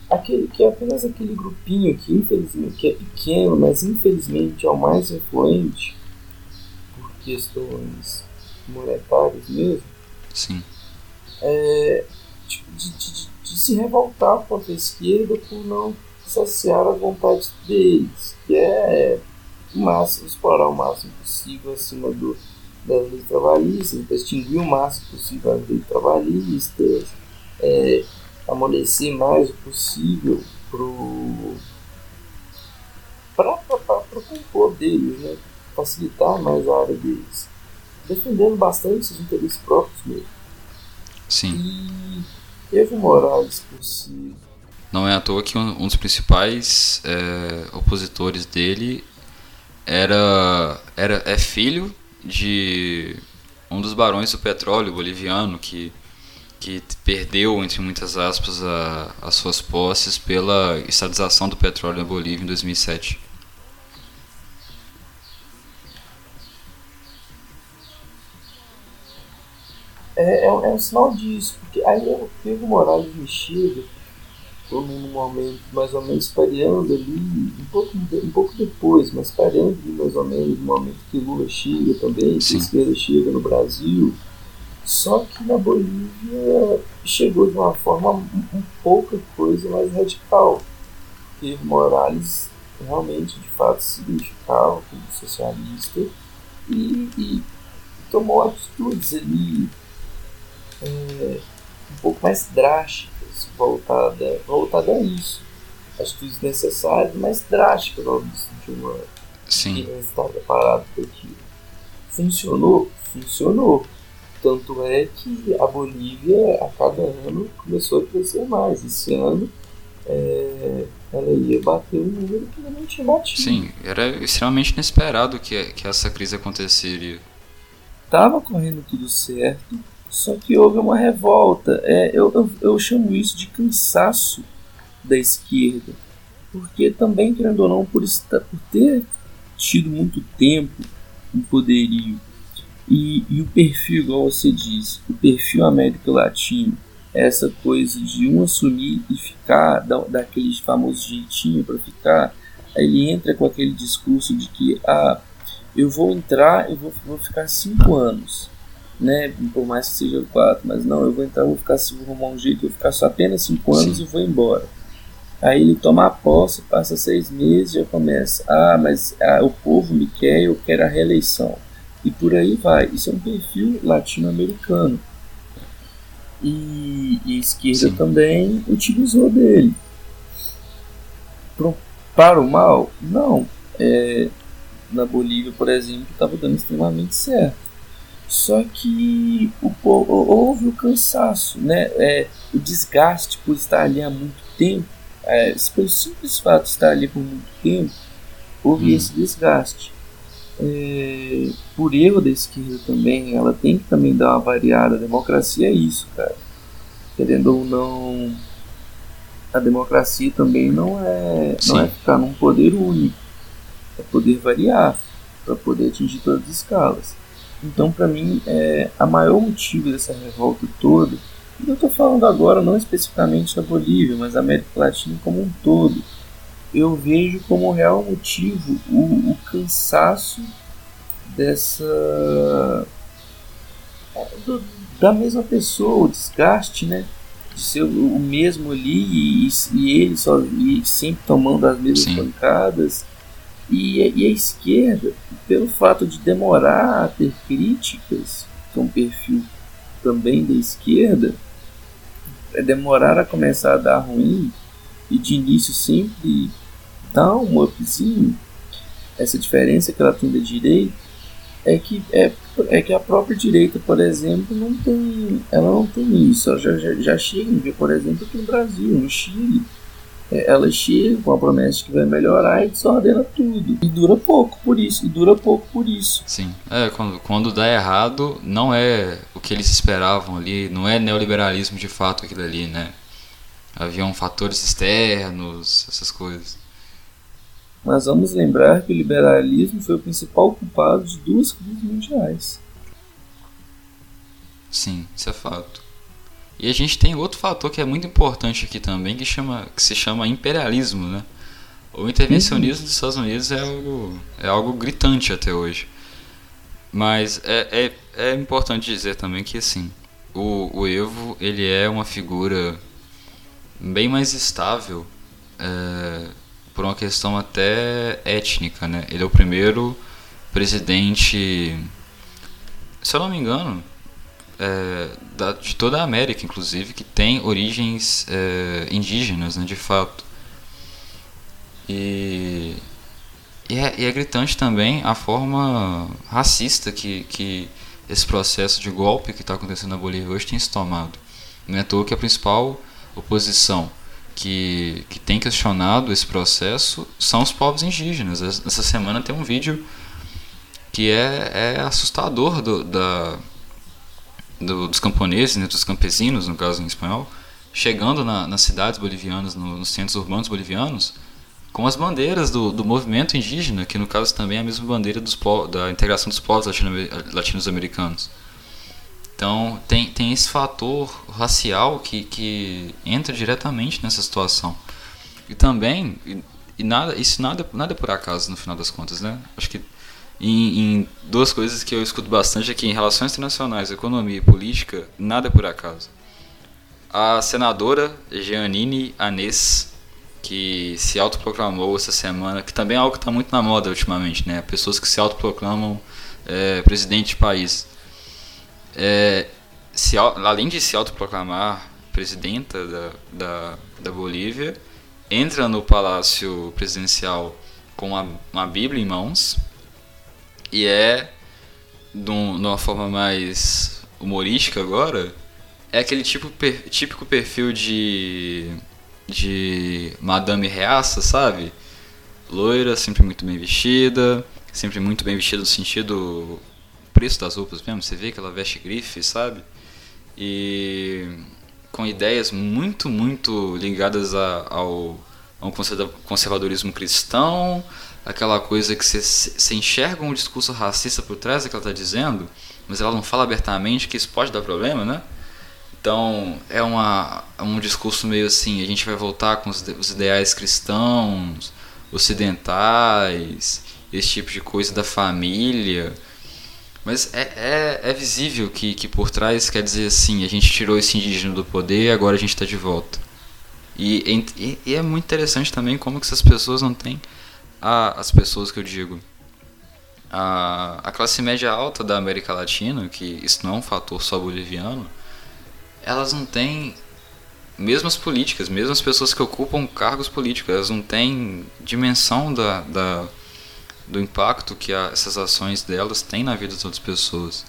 aquele que é apenas aquele grupinho que infelizmente que é pequeno, mas infelizmente é o mais influente por questões monetárias mesmo, Sim. É, de, de, de, se revoltar contra a esquerda por não saciar as vontades deles, que é máximo, explorar o máximo possível acima do, das leis trabalhistas, extinguir o máximo possível as leis trabalhistas, é, amolecer mais o possível para o compor deles, né? facilitar mais a área deles, defendendo bastante seus interesses próprios mesmo. Sim. E Evo Morales por si. Não é à toa que um, um dos principais é, opositores dele era, era é filho de um dos barões do petróleo boliviano que que perdeu, entre muitas aspas, a, as suas posses pela estatização do petróleo na Bolívia em 2007. É, é, é um sinal disso, porque aí o Morales me chega num momento mais ou menos pareando ali, um pouco, um pouco depois, mas pareando ali mais ou menos no momento que Lula chega também, que a esquerda chega no Brasil só que na Bolívia chegou de uma forma um, pouca coisa mais radical. Porque Morales realmente, de fato, se identificava como socialista e, e tomou atitudes ali é, um pouco mais drásticas voltada, voltada a isso. Atitudes necessárias, mas drásticas ao de uma Sim. estar parado por aquilo. Funcionou? Funcionou tanto é que a Bolívia, a cada ano, começou a crescer mais. Esse ano, é, ela ia bater um número que não tinha batido. Sim, era extremamente inesperado que, que essa crise aconteceria. Tava correndo tudo certo, só que houve uma revolta. É, eu, eu, eu chamo isso de cansaço da esquerda. Porque também, querendo ou não, por, estar, por ter tido muito tempo um poderio e, e o perfil, igual você disse, o perfil América Latina, essa coisa de um assumir e ficar, dar, dar aquele famoso jeitinho para ficar, aí ele entra com aquele discurso de que ah, eu vou entrar e vou, vou ficar cinco anos, né? Por mais que seja quatro, mas não, eu vou entrar, vou ficar, vou arrumar um jeito, vou ficar só apenas cinco anos Sim. e vou embora. Aí ele toma a posse, passa seis meses e já começa, ah, mas ah, o povo me quer, eu quero a reeleição e por aí vai. Isso é um perfil latino-americano. E, e, a esquerda Sim. também utilizou dele. Pro, para o mal? Não. É, na Bolívia, por exemplo, estava dando extremamente certo. Só que o, houve o cansaço, né? É, o desgaste por estar ali há muito tempo, é, pelo simples fato de estar ali por muito tempo, houve hum. esse desgaste é, por erro da esquerda também, ela tem que também dar uma variada. A democracia é isso, cara. Querendo ou não, a democracia também não é, não é ficar num poder único. É poder variar para poder atingir todas as escalas. Então, para mim, é, a maior motivo dessa revolta toda, e eu estou falando agora não especificamente da Bolívia, mas da América Latina como um todo, eu vejo como real motivo o, o cansaço dessa do, da mesma pessoa, o desgaste, né? De ser o, mesmo ali e, e ele só e sempre tomando as mesmas Sim. pancadas. E, e, a esquerda, pelo fato de demorar a ter críticas, que é um perfil também da esquerda, é demorar a começar a dar ruim e de início sempre dá um upzinho, essa diferença que ela tem da direita é que, é, é que a própria direita, por exemplo, não tem, ela não tem isso. Ela já, já, já chega por exemplo, aqui no Brasil, no Chile. Ela chega com a promessa de que vai melhorar e desordena tudo. E dura pouco por isso, e dura pouco por isso. Sim, é, quando, quando dá errado, não é o que eles esperavam ali, não é neoliberalismo de fato aquilo ali, né? Haviam fatores externos, essas coisas. Mas vamos lembrar que o liberalismo foi o principal culpado de duas crises mundiais. Sim, isso é fato. E a gente tem outro fator que é muito importante aqui também, que, chama, que se chama imperialismo, né? O intervencionismo dos Estados Unidos é algo, é algo gritante até hoje. Mas é, é, é importante dizer também que, assim, o, o Evo, ele é uma figura bem mais estável é, por uma questão até étnica, né? Ele é o primeiro presidente, se eu não me engano, é, da, de toda a América, inclusive, que tem origens é, indígenas, né, de fato. E, e, é, e é gritante também a forma racista que, que esse processo de golpe que está acontecendo na Bolívia hoje tem se tomado. Não é à toa que a principal oposição que, que tem questionado esse processo são os povos indígenas. Essa semana tem um vídeo que é, é assustador do, da, do, dos camponeses, né, dos campesinos, no caso em espanhol, chegando na, nas cidades bolivianas, no, nos centros urbanos bolivianos, com as bandeiras do, do movimento indígena, que no caso também é a mesma bandeira dos da integração dos povos latino-americanos. Então tem, tem esse fator racial que, que entra diretamente nessa situação. E também, e, e nada, isso nada, nada é por acaso no final das contas, né? Acho que em, em, duas coisas que eu escuto bastante aqui em relações internacionais, economia e política, nada é por acaso. A senadora Jeanine Anês, que se autoproclamou essa semana, que também é algo que está muito na moda ultimamente, né? Pessoas que se autoproclamam é, presidente de país é, se, além de se autoproclamar presidenta da, da, da Bolívia, entra no palácio presidencial com uma, uma Bíblia em mãos e é, de, uma forma mais humorística agora, é aquele tipo, per, típico perfil de, de Madame Reaça, sabe? Loira, sempre muito bem vestida, sempre muito bem vestida no sentido preço das roupas mesmo, você vê que ela veste grife, sabe? E com ideias muito, muito ligadas a, ao, ao conservadorismo cristão, aquela coisa que você, enxerga um discurso racista por trás do que ela está dizendo, mas ela não fala abertamente que isso pode dar problema, né? Então é uma, é um discurso meio assim: a gente vai voltar com os, os ideais cristãos, ocidentais, esse tipo de coisa da família. Mas é, é, é visível que, que por trás quer dizer assim, a gente tirou esse indígena do poder agora a gente está de volta. E, e, e, é muito interessante também como que essas pessoas não têm, a, as pessoas que eu digo, a, a classe média alta da América Latina, que isso não é um fator só boliviano, elas não têm mesmas políticas, mesmo as pessoas que ocupam cargos políticos, elas não têm dimensão da, da do impacto que a, essas ações delas têm na vida das outras pessoas.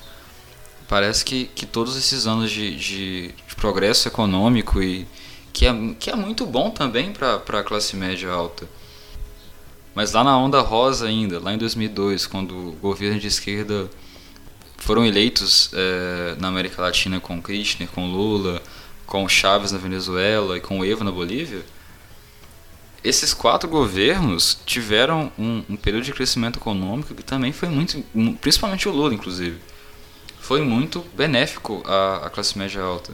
Parece que, que todos esses anos de, de, de progresso econômico e que é, que é muito bom também para a classe média alta. Mas lá na onda rosa ainda, lá em 2002, quando o governo de esquerda foram eleitos é, na América Latina com Kirchner, com Lula, com Chávez na Venezuela e com Evo na Bolívia, esses quatro governos tiveram um, um, período de crescimento econômico que também foi muito, principalmente o Lula, inclusive, foi muito benéfico à, à classe média alta.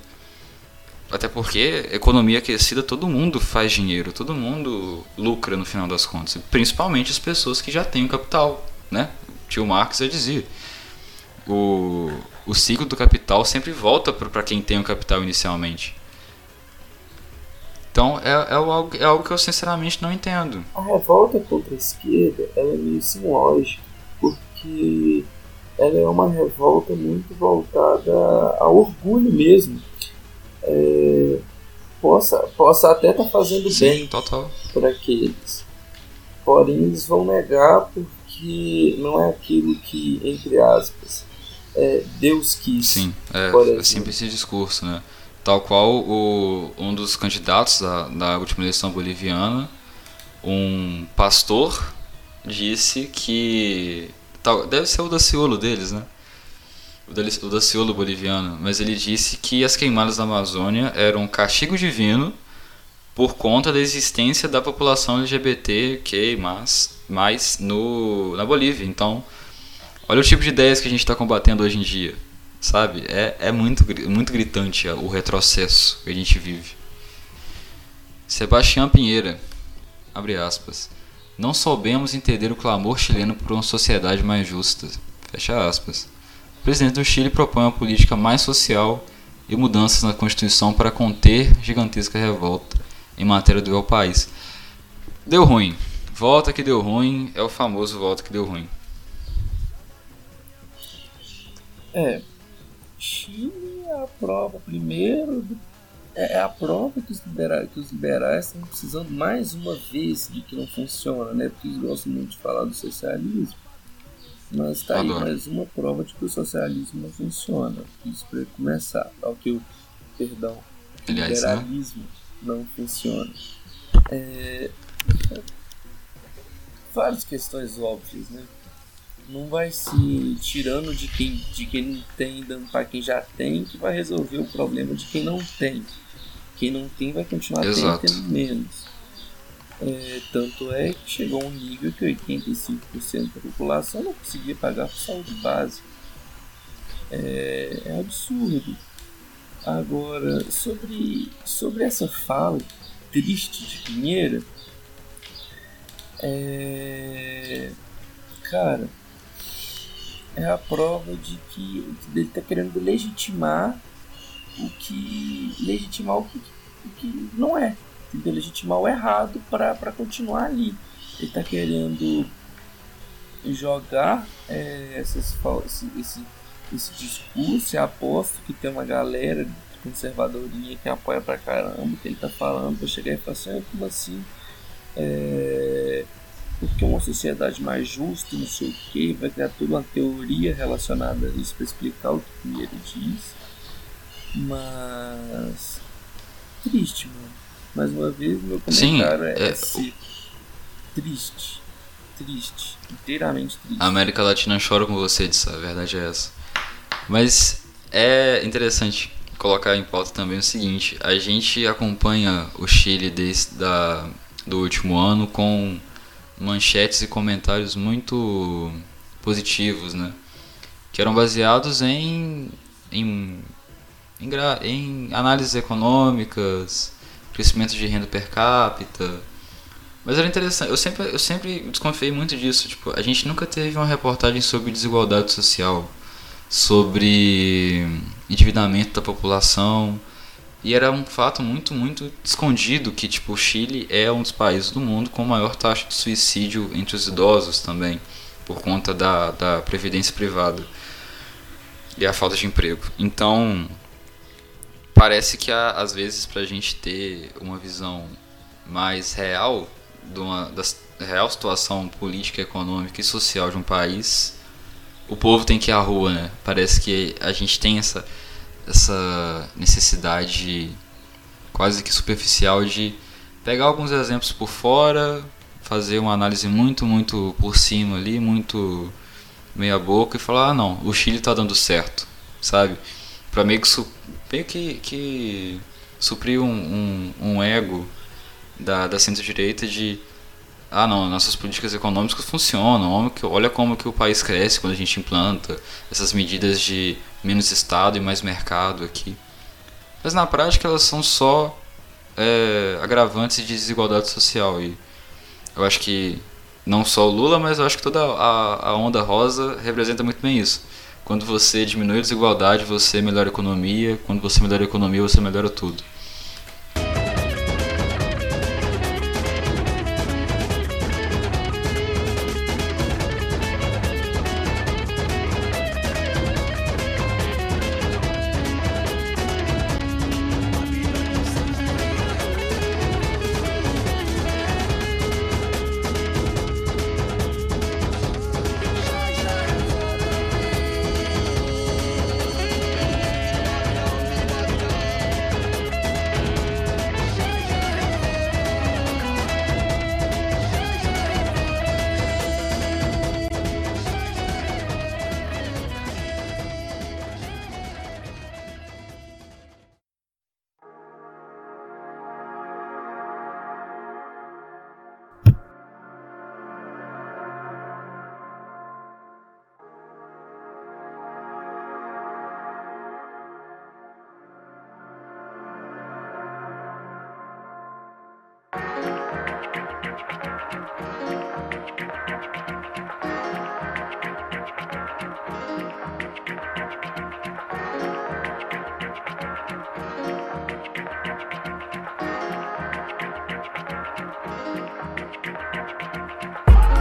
Até porque economia aquecida todo mundo faz dinheiro, todo mundo lucra no final das contas, principalmente as pessoas que já têm o capital, né? O tio Marx já dizia. O, o ciclo do capital sempre volta para quem tem o capital inicialmente. Então é, é, algo, é algo que eu sinceramente não entendo. A revolta contra a esquerda ela é meio simulógica, porque ela é uma revolta muito voltada ao orgulho mesmo. É, possa, possa até estar tá fazendo Sim, bem para aqueles. Porém, eles vão negar porque não é aquilo que, entre aspas, é, Deus quis. Sim, é, é sempre esse discurso, né? Tal qual o, um dos candidatos da, da última eleição boliviana, um pastor, disse que. Tal, deve ser o Daciolo deles, né? O Daciolo boliviano. Mas ele disse que as queimadas da Amazônia eram um castigo divino por conta da existência da população LGBTQ mais, mais no, na Bolívia. Então, olha o tipo de ideias que a gente está combatendo hoje em dia Sabe? É, é muito, muito gritante o retrocesso que a gente vive. Sebastião Pinheira, abre aspas. Não soubemos entender o clamor chileno por uma sociedade mais justa. Fecha aspas. O presidente do Chile propõe uma política mais social e mudanças na Constituição para conter gigantesca revolta em matéria do meu país. Deu ruim. Volta que deu ruim é o famoso volta que deu ruim. É. Chile é a prova primeiro. É, é a prova que os, liberais, que os liberais estão precisando mais uma vez de que não funciona, né? Porque eles gostam muito de falar do socialismo. Mas tá aí mais uma prova de que o socialismo não funciona. Isso para começar. Ao que o. Perdão. O né? liberalismo né? não funciona. É, várias questões óbvias, né? Não vai se tirando de quem, de quem não tem, dando para quem já tem, que vai resolver o problema de quem não tem. Quem não tem vai continuar Exato. tendo menos. É, tanto é que chegou um nível que 85% da população não conseguia pagar por saúde básica. É, é absurdo. Agora, sobre, sobre essa fala triste de Pinheira, é, cara, é a prova de que ele está querendo legitimar o que legitimar o que, o que não é, entendeu? legitimar o errado para continuar ali. Ele está querendo jogar é, essas, esse, esse, esse discurso e aposto que tem uma galera conservadorinha que apoia pra caramba que ele tá falando, pra chegar e falar assim, como assim? É, porque uma sociedade mais justa, não sei o que, vai criar toda uma teoria relacionada a isso para explicar o que ele diz. Mas. Triste, mano. Mais uma vez, meu comentário Sim, é, é triste. Triste. Inteiramente triste. A América Latina chora com você disso, a verdade é essa. Mas é interessante colocar em pauta também o seguinte: a gente acompanha o Chile desde da, do último ano com manchetes e comentários muito positivos, né? Que eram baseados em, em, em, em análises econômicas, crescimento de renda per capita. Mas era interessante, eu sempre, eu sempre desconfiei muito disso. Tipo, a gente nunca teve uma reportagem sobre desigualdade social sobre endividamento da população. E era um fato muito, muito escondido que tipo, o Chile é um dos países do mundo com maior taxa de suicídio entre os idosos também, por conta da, da previdência privada e a falta de emprego. Então, parece que às vezes para a gente ter uma visão mais real uma, da real situação política, econômica e social de um país, o povo tem que ir à rua, né? Parece que a gente tem essa, essa necessidade quase que superficial de pegar alguns exemplos por fora, fazer uma análise muito, muito por cima ali, muito meia boca e falar, ah não, o Chile tá dando certo, sabe? Pra meio que, meio que, que suprir um, um, um ego da, da centro-direita de ah não, nossas políticas econômicas funcionam, olha como que o país cresce quando a gente implanta essas medidas de menos Estado e mais mercado aqui. Mas na prática elas são só é, agravantes de desigualdade social e eu acho que não só o Lula, mas eu acho que toda a, a onda rosa representa muito bem isso. Quando você diminui a desigualdade, você melhora a economia, quando você melhora a economia, você melhora tudo.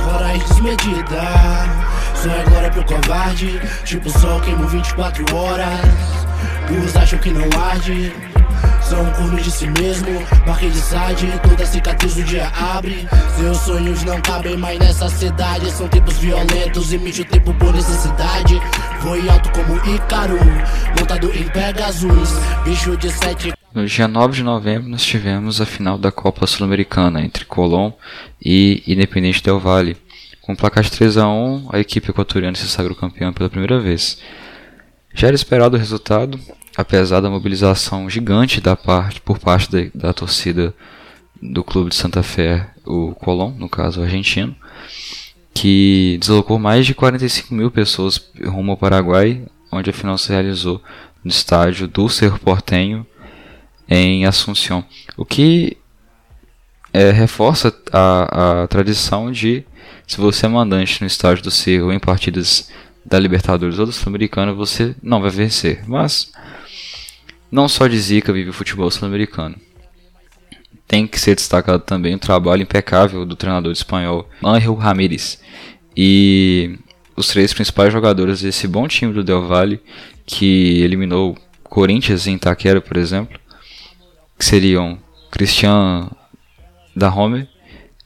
Mais desmedida. Só é glória pro covarde, tipo sol queimo 24 horas. Burros acham que não arde. São cornos de si mesmo, marquei de side Toda cicatriz do dia abre Seus sonhos não cabem mais nessa cidade São tempos violentos, emite o tempo por necessidade Foi alto como Ícaro, montado em Pegasus Bicho de sete no dia 9 de novembro nós tivemos a final da Copa Sul-Americana entre Colón e Independente Del Valle. Com placar de 3 a 1, a equipe equatoriana se sagrou campeã pela primeira vez. Já era esperado o resultado, apesar da mobilização gigante da parte, por parte da, da torcida do clube de Santa Fé, o Colón, no caso o argentino, que deslocou mais de 45 mil pessoas rumo ao Paraguai, onde a final se realizou no estádio do Cerro Portenho, em Assunção. O que é, reforça a, a tradição de, se você é mandante no estádio do Cerro em partidas da Libertadores ou do Sul-Americano, você não vai vencer. Mas não só de Zica vive o futebol sul-americano. Tem que ser destacado também o trabalho impecável do treinador espanhol Ángel Ramírez e os três principais jogadores desse bom time do Del Valle que eliminou Corinthians em Itaquera, por exemplo, que seriam Cristian da Rome,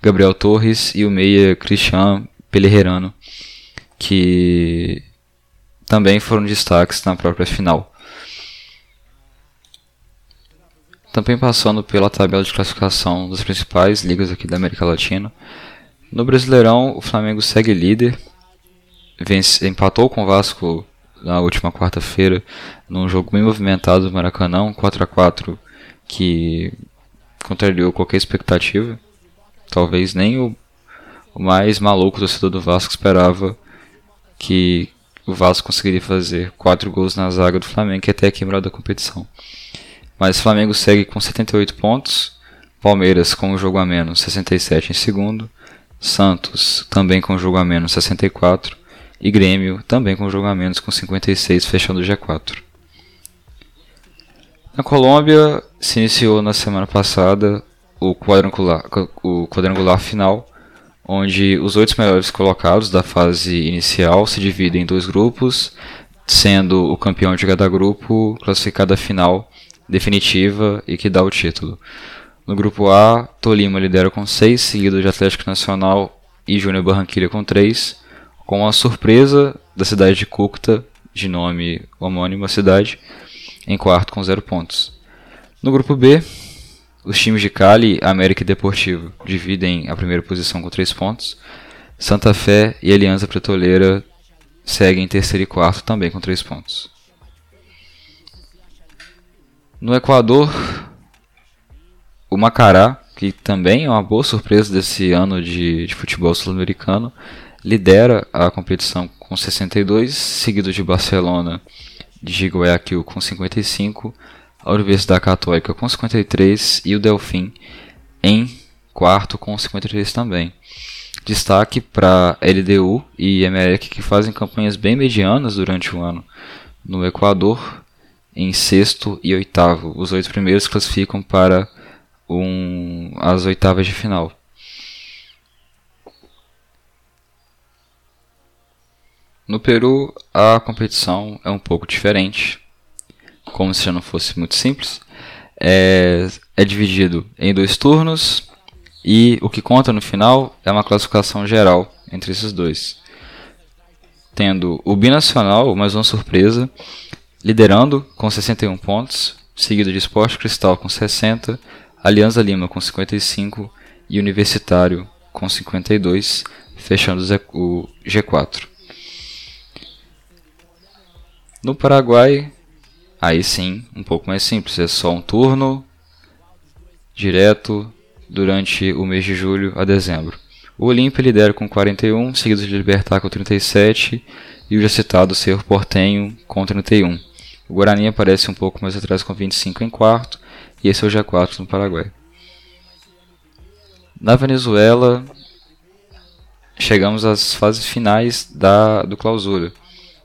Gabriel Torres e o meia Cristian Pellerano, que também foram destaques na própria final. também passando pela tabela de classificação das principais ligas aqui da América Latina. No Brasileirão, o Flamengo segue líder, vence, empatou com o Vasco na última quarta-feira, num jogo bem movimentado do Maracanã, 4 a 4 que contrariou qualquer expectativa. Talvez nem o, o mais maluco torcedor do Vasco esperava que o Vasco conseguiria fazer 4 gols na zaga do Flamengo, que é até quebrado da competição. Mas o Flamengo segue com 78 pontos, Palmeiras com o jogo a menos 67 em segundo, Santos também com o jogo a menos 64 e Grêmio também com o jogo a menos com 56 fechando o G4. Na Colômbia se iniciou na semana passada o quadrangular, o quadrangular final, onde os oito melhores colocados da fase inicial se dividem em dois grupos, sendo o campeão de cada grupo classificado à final definitiva e que dá o título. No grupo A, Tolima lidera com 6, seguido de Atlético Nacional e Júnior Barranquilla com 3, com a surpresa da cidade de Cúcuta, de nome homônimo à cidade, em quarto com 0 pontos. No grupo B, os times de Cali, América e Deportivo dividem a primeira posição com 3 pontos. Santa Fé e Aliança Petroleira seguem em terceiro e quarto também com 3 pontos. No Equador, o Macará, que também é uma boa surpresa desse ano de, de futebol sul-americano, lidera a competição com 62, seguido de Barcelona de Guayaquil com 55, a Universidade Católica com 53 e o Delfim em quarto com 53 também. Destaque para LDU e Emelec que fazem campanhas bem medianas durante o ano no Equador, em sexto e oitavo. Os oito primeiros classificam para um, as oitavas de final. No Peru, a competição é um pouco diferente, como se já não fosse muito simples. É, é dividido em dois turnos e o que conta no final é uma classificação geral entre esses dois. Tendo o binacional, mais uma surpresa, liderando com 61 pontos, seguido de Esporte Cristal com 60, Alianza Lima com 55 e Universitário com 52, fechando o G4. No Paraguai, aí sim, um pouco mais simples, é só um turno direto durante o mês de julho a dezembro. O Olímpia lidera com 41, seguido de Libertar com 37 e o já citado Cerro Portenho com 31. O Guarani aparece um pouco mais atrás com 25 em quarto, e esse é o G4 no Paraguai. Na Venezuela, chegamos às fases finais da, do clausura.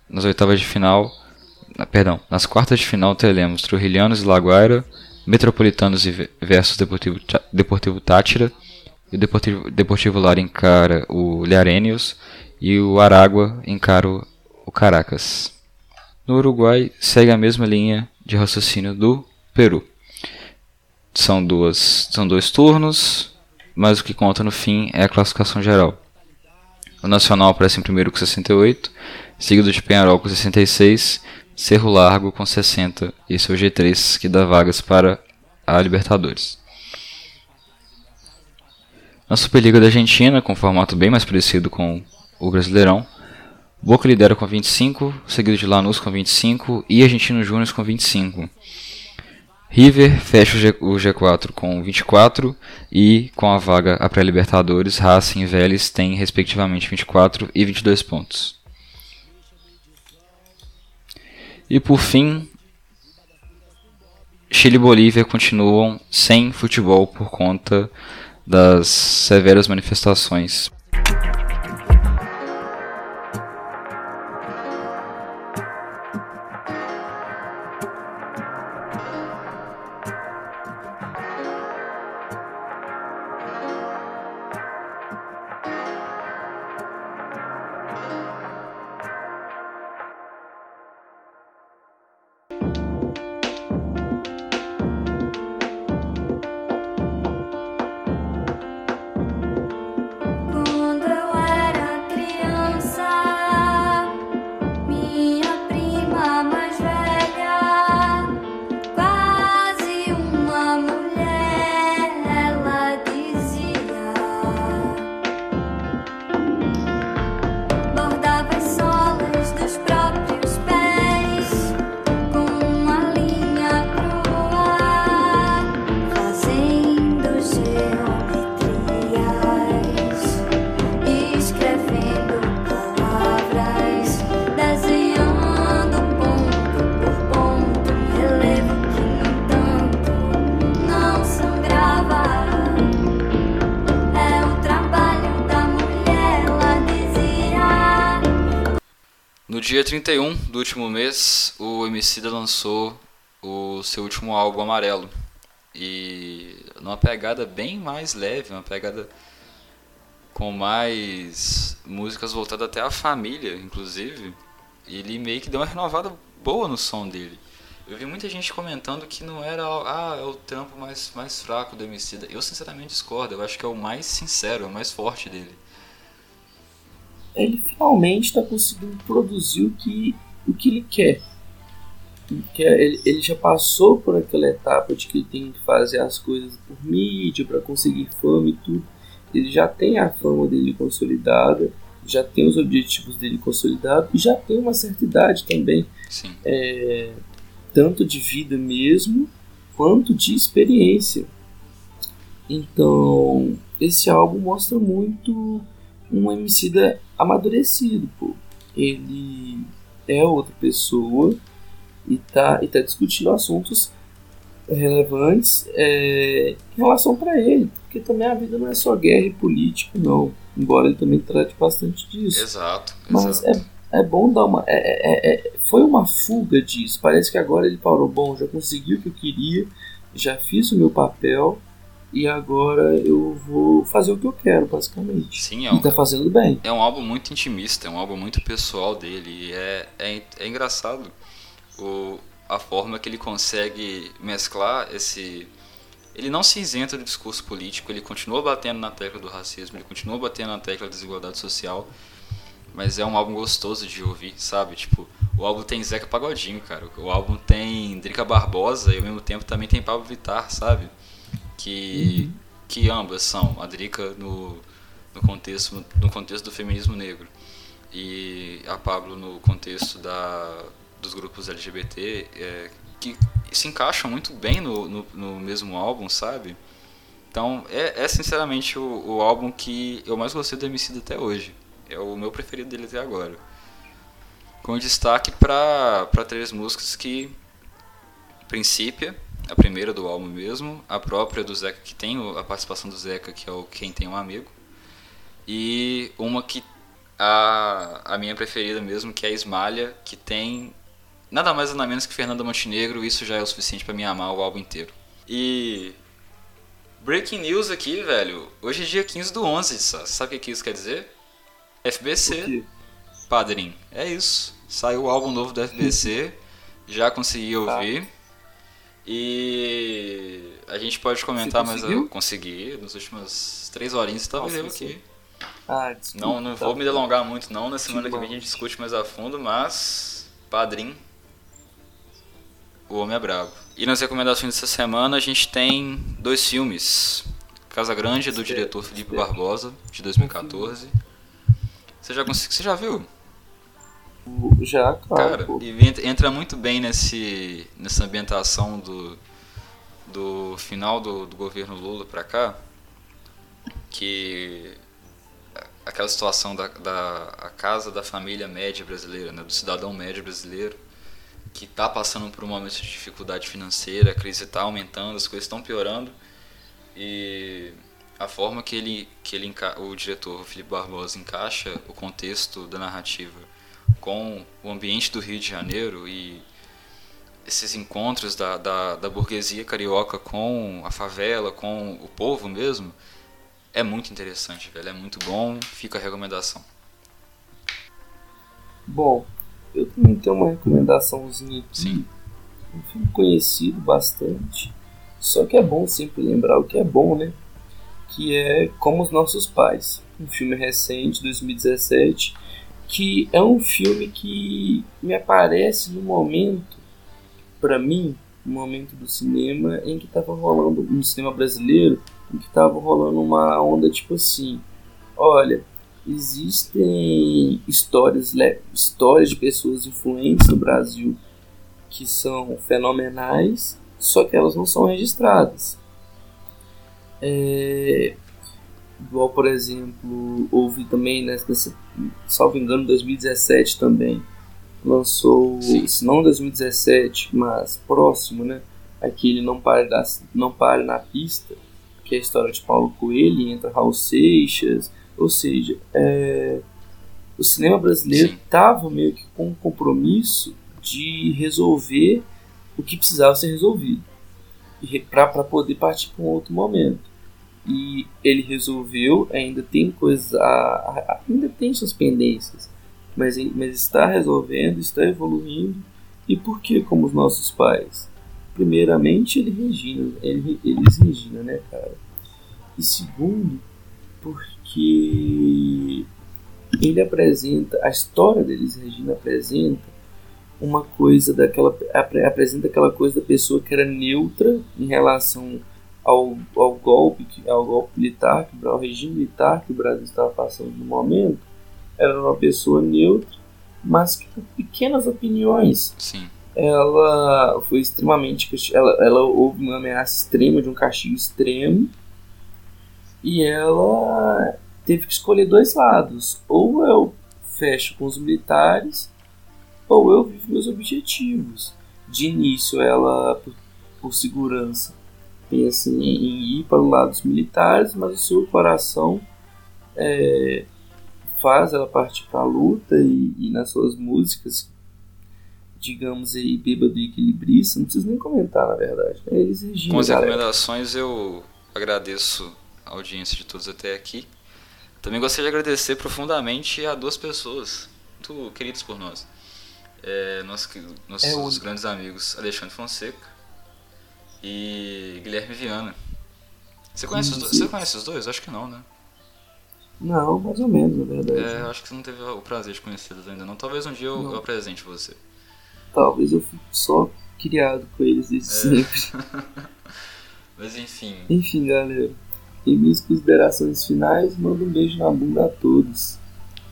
Nas oitavas de final, perdão, nas quartas de final teremos Trujilhanos e Laguaira, Metropolitanos versus Deportivo, Deportivo Tátira o Deportivo, Deportivo Lara encara o Learenios e o Aragua encara o Caracas. No Uruguai, segue a mesma linha de raciocínio do Peru. São, duas, são dois turnos, mas o que conta no fim é a classificação geral. O Nacional aparece em primeiro com 68, seguido de Penharol com 66, Cerro Largo com 60 e seu G3 que dá vagas para a Libertadores. Na Superliga da Argentina, com formato bem mais parecido com o Brasileirão, Boca lidera com 25, seguido de Lanús com 25 e Argentino Júnior com 25. River fecha o, G4 com 24 e com a vaga a pré-Libertadores, Racing e Vélez têm respectivamente 24 e 22 pontos. E por fim, Chile e Bolívia continuam sem futebol por conta das severas manifestações dia 31 do último mês, o Emicida lançou o seu último álbum Amarelo. E numa pegada bem mais leve, uma pegada com mais músicas voltadas até à família, inclusive. Ele meio que deu uma renovada boa no som dele. Eu vi muita gente comentando que não era ah, é o trampo mais, mais fraco do Emicida. Eu sinceramente discordo, eu acho que é o mais sincero, é o mais forte dele ele finalmente está conseguindo produzir o que, o que ele quer. Ele, ele já passou por aquela etapa de que ele tem que fazer as coisas por mídia, para conseguir fama e tudo. Ele já tem a fama dele consolidada, já tem os objetivos dele consolidados e já tem uma certa idade também. É, tanto de vida mesmo, quanto de experiência. Então, esse álbum mostra muito um homicida amadurecido, pô. Ele é outra pessoa e tá, e tá discutindo assuntos relevantes é, em relação para ele, porque também a vida não é só guerra e política, não. Embora ele também trate bastante disso. Exato. Mas É, é bom dar uma. É, é, é, foi uma fuga disso. Parece que agora ele parou. Bom, já consegui o que eu queria, já fiz o meu papel e agora eu vou fazer o que eu quero, basicamente. Sim, é um, e tá fazendo bem. É um álbum muito intimista, é um álbum muito pessoal dele. E é, é, é engraçado o, a forma que ele consegue mesclar esse. Ele não se isenta do discurso político, ele continua batendo na tecla do racismo, ele continua batendo na tecla da desigualdade social, mas é um álbum gostoso de ouvir, sabe? Tipo, o álbum tem Zeca Pagodinho, cara. O álbum tem Drica Barbosa e ao mesmo tempo também tem Pablo Vittar, sabe? Que, uhum. que ambas são a Drica no, no, contexto, no contexto do feminismo negro e a Pablo no contexto da, dos grupos LGBT, é, que se encaixam muito bem no, no, no, mesmo álbum, sabe? Então, é, é sinceramente o, o, álbum que eu mais gostei do MC até hoje. É o meu preferido dele até agora. Com destaque para três músicas que, Princípia, a primeira do álbum mesmo, a própria do Zeca, que tem a participação do Zeca, que é o Quem Tem um Amigo, e uma que a, a minha preferida mesmo, que é a Esmalha, que tem nada mais nada menos que Fernanda Montenegro, isso já é o suficiente para me amar o álbum inteiro. E breaking news aqui, velho. Hoje é dia 15 do 11, só. sabe o que isso quer dizer? FBC. Padrim. É isso. Saiu o álbum novo do FBC. já consegui tá. ouvir. E a gente pode comentar, mas eu consegui. Nas últimas três horinhas estava eu aqui. Ah, desculpa, não, não vou me delongar muito não. Na semana que vem a gente discute mais a fundo, mas. Padrim. O Homem é Brabo. E nas recomendações dessa semana a gente tem dois filmes. Casa Grande, do diretor Felipe Barbosa, de 2014. Você já, você já viu? Já, claro. Cara, e entra muito bem nesse, nessa ambientação do, do final do, do governo Lula pra cá, que aquela situação da, da a casa da família média brasileira, né, do cidadão médio brasileiro, que está passando por um momento de dificuldade financeira, a crise está aumentando, as coisas estão piorando e a forma que ele que ele o diretor Felipe Barbosa encaixa o contexto da narrativa com o ambiente do Rio de Janeiro e esses encontros da, da, da burguesia carioca com a favela, com o povo mesmo, é muito interessante, velho. É muito bom. Fica a recomendação. Bom, eu também tenho uma recomendaçãozinha aqui. Sim. Um filme conhecido bastante. Só que é bom sempre lembrar o que é bom, né? Que é Como os Nossos Pais. Um filme recente, 2017, que é um filme que me aparece no momento, para mim, no momento do cinema em que estava rolando, no cinema brasileiro, em que estava rolando uma onda tipo assim: olha, existem histórias, histórias de pessoas influentes no Brasil que são fenomenais, só que elas não são registradas. É, igual, por exemplo, houve também, nessa, salvo engano, 2017 também, lançou, Sim. se não 2017, mas próximo, né? Aquele Não Pare, da, não Pare na Pista, que é a história de Paulo Coelho, entra Raul Seixas, ou seja, é, o cinema brasileiro estava meio que com um compromisso de resolver o que precisava ser resolvido para poder partir para um outro momento. E ele resolveu, ainda tem coisas, a, ainda tem suas pendências, mas, mas está resolvendo, está evoluindo. E por que como os nossos pais? Primeiramente, ele Regina, ele, eles Regina, né, cara? E segundo, porque ele apresenta, a história deles Regina apresenta uma coisa daquela apresenta aquela coisa da pessoa que era neutra em relação ao, ao golpe ao golpe militar ao regime militar que o Brasil estava passando no momento era uma pessoa neutra mas que por pequenas opiniões Sim. ela foi extremamente ela, ela houve uma ameaça extrema de um castigo extremo e ela teve que escolher dois lados. Ou eu fecho com os militares, ou eu vivo meus objetivos. De início, ela, por, por segurança, pensa em, em, ir para o lado dos militares, mas o seu coração é, faz ela partir para a luta e, e, nas suas músicas, digamos aí, bêbado e equilibrista, não preciso nem comentar, na verdade. Né? Eles Com as recomendações, eu agradeço a audiência de todos até aqui. Também gostaria de agradecer profundamente a duas pessoas muito queridas por nós. É, nossos nossos é grandes amigos Alexandre Fonseca e Guilherme Viana. Você conhece, os, você conhece os dois? Acho que não, né? Não, mais ou menos, na verdade. É, acho que você não teve o prazer de conhecê-los ainda não. Talvez um dia eu, eu apresente você. Talvez eu fique só criado com eles desde é. sempre. [LAUGHS] Mas enfim. Enfim, galera. Em minhas considerações finais, mando um beijo na bunda a todos.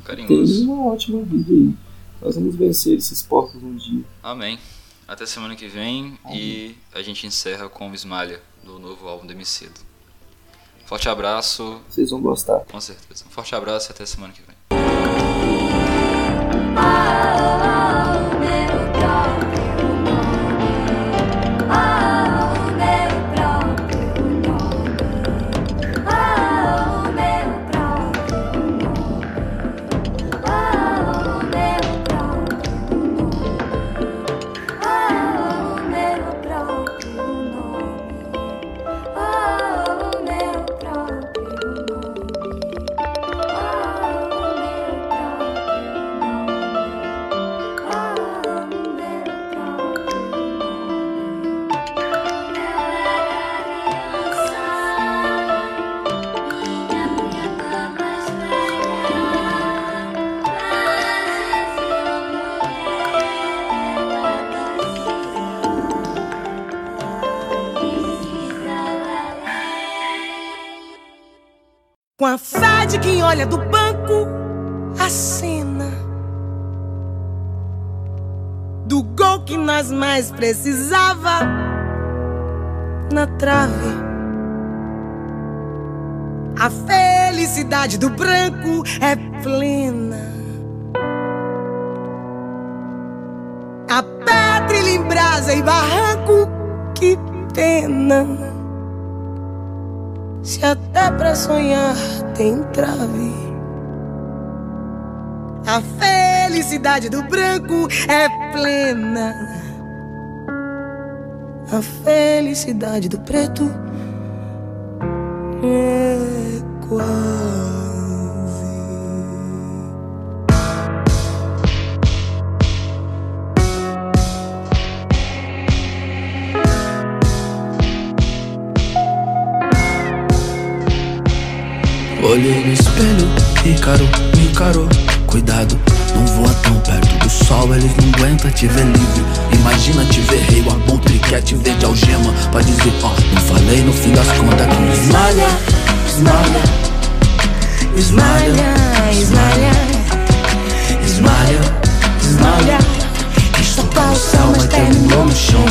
Carinhoso. Tenham uma ótima vida aí. Nós vamos vencer esses porcos um dia. Amém. Até semana que vem Amém. e a gente encerra com o Esmalha, do novo álbum do Emicida. Forte abraço. Vocês vão gostar. Com certeza. Um forte abraço e até semana que vem. Olha do banco a cena do gol que nós mais precisava na trave. A felicidade do branco é plena. A pedra em brasa e barranco, que pena. Se até pra sonhar tem trave. A felicidade do branco é plena. A felicidade do preto é quase. Olhei no espelho, Ícaro encarou Cuidado, não voa tão perto do sol Eles não aguentam te ver livre. Imagina te ver rei, o abutre quer te ver de algema. Pra dizer, ó, não falei no fim das contas que esmalha, esmalha. Esmalha, esmalha. Esmalha, esmalha. Estopar o céu, mas terminou no chão.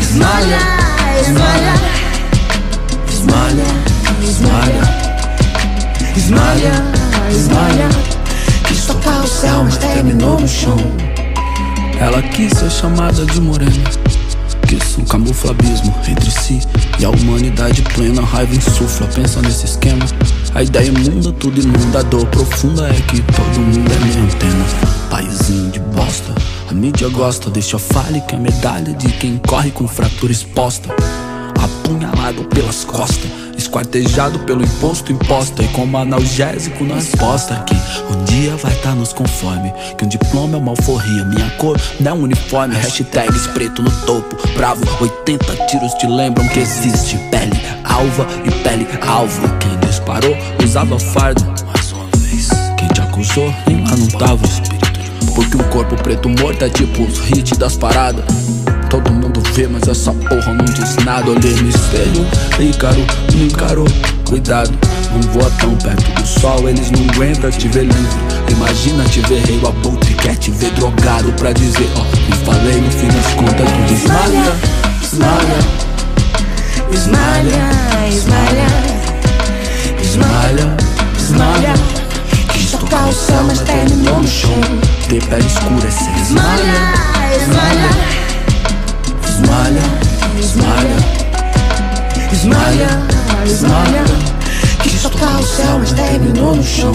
Esmalha, esmalha Esmalha, esmalha Esmalha, esmalha Quis tocar o céu, mas terminou no chão. Ela quis ser chamada de morena Quis um camuflabismo entre si. E a humanidade plena Raiva insufla, pensa nesse esquema. A ideia imunda, tudo inunda A dor profunda é que todo mundo é minha antena. Paizinho de bosta A mídia gosta, deixa fale que é medalha De quem corre com fratura exposta. Apunhalado pelas costas Esquartejado pelo imposto imposta E como analgésico na resposta Que um dia vai tá nos conforme Que um diploma é uma alforria Minha cor não é um uniforme Hashtags preto no topo Bravo, 80 tiros te lembram que existe Pele alva e pele alvo. Quem disparou usava fardo Mais uma vez. Quem te acusou nem lá não tava. Porque um corpo preto morto é tipo os hits das paradas. Todo mundo vê, mas essa porra não diz nada. Olhei no espelho, Ícaro me encarou. Cuidado, não voa tão perto do sol. Eles não aguentam te ver livre. Imagina te ver rei, o abutre quer te ver drogado Pra dizer, ó, oh, me falei no fim das contas Tu desmalha, esmalha Esmalha, esmalha Esmalha, esmalha Quis tocar o céu, mas terminou no chão. Ter pele escura é ser esmalha, esmalha Esmalha, esmalha Esmalha, esmalha Quis tocar o céu, mas terminou no chão.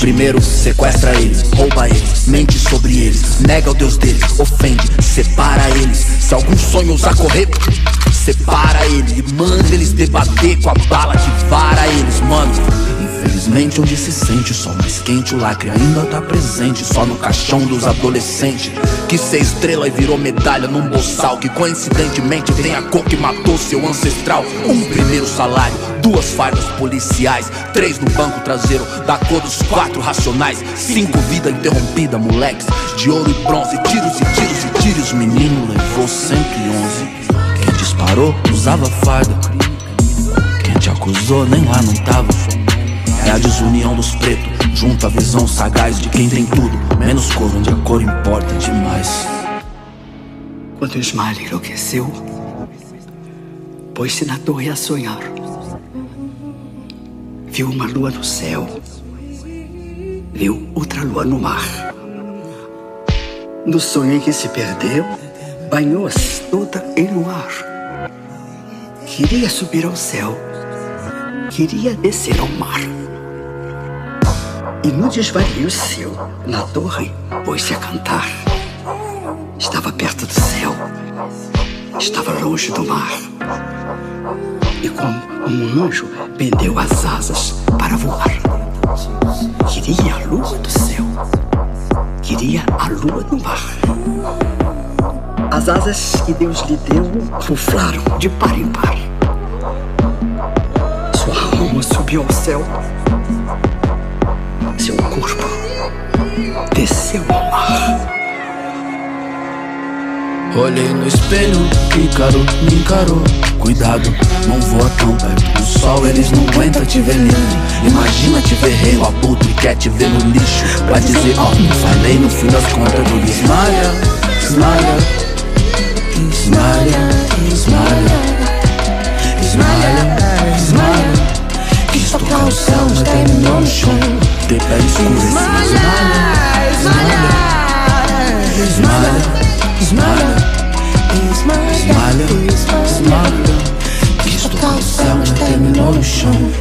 Primeiro sequestra eles, rouba eles, mente sobre eles, nega o Deus deles, ofende, separa eles. Se algum sonho ousar correr, separa ele e manda eles debater com a bala que vara eles, mano. Infelizmente onde se sente o sol mais quente O lacre ainda tá presente Só no caixão dos adolescentes. Que ser estrela e virou medalha num boçal Que coincidentemente tem a cor que matou seu ancestral. Um primeiro salário, duas fardas policiais Três no banco traseiro da cor dos quatro racionais. Cinco vida interrompida, moleques De ouro e bronze, tiros e tiros e tiros. Menino levou 111 Quem disparou usava farda Quem te acusou nem lá não tava é a desunião dos pretos, junto à visão sagaz de quem tem tudo, menos cor onde a cor importa demais. Quando Ismael enlouqueceu, pôs-se na torre a sonhar. Viu uma lua no céu, viu outra lua no mar. No sonho em que se perdeu, banhou-se toda em luar. Queria subir ao céu, queria descer ao mar. E no desvario seu, na torre, pôs-se a cantar. Estava perto do céu, estava longe do mar. E como um anjo, pendeu as asas para voar. Queria a lua do céu, queria a lua do mar. As asas que Deus lhe deu ruflaram de par em par. Sua alma subiu ao céu seu corpo desceu ao mar. Olhei no espelho, Ícaro me encarou. Cuidado, não voa tão perto do sol. eles não aguentam te ver lindo. Imagina te ver rei, o abutre quer te ver no lixo. Pra dizer, ó, oh, falei no fim das contas do esmalha, esmalha, esmalha, esmalha, esmalha, esmalha. Quis tocar o céu, mas terminou no chão. De pele escura, esmalha, esmalha, esmalha, esmalha, esmalha, esmalha. Quis tocar o céu, mas terminou no chão.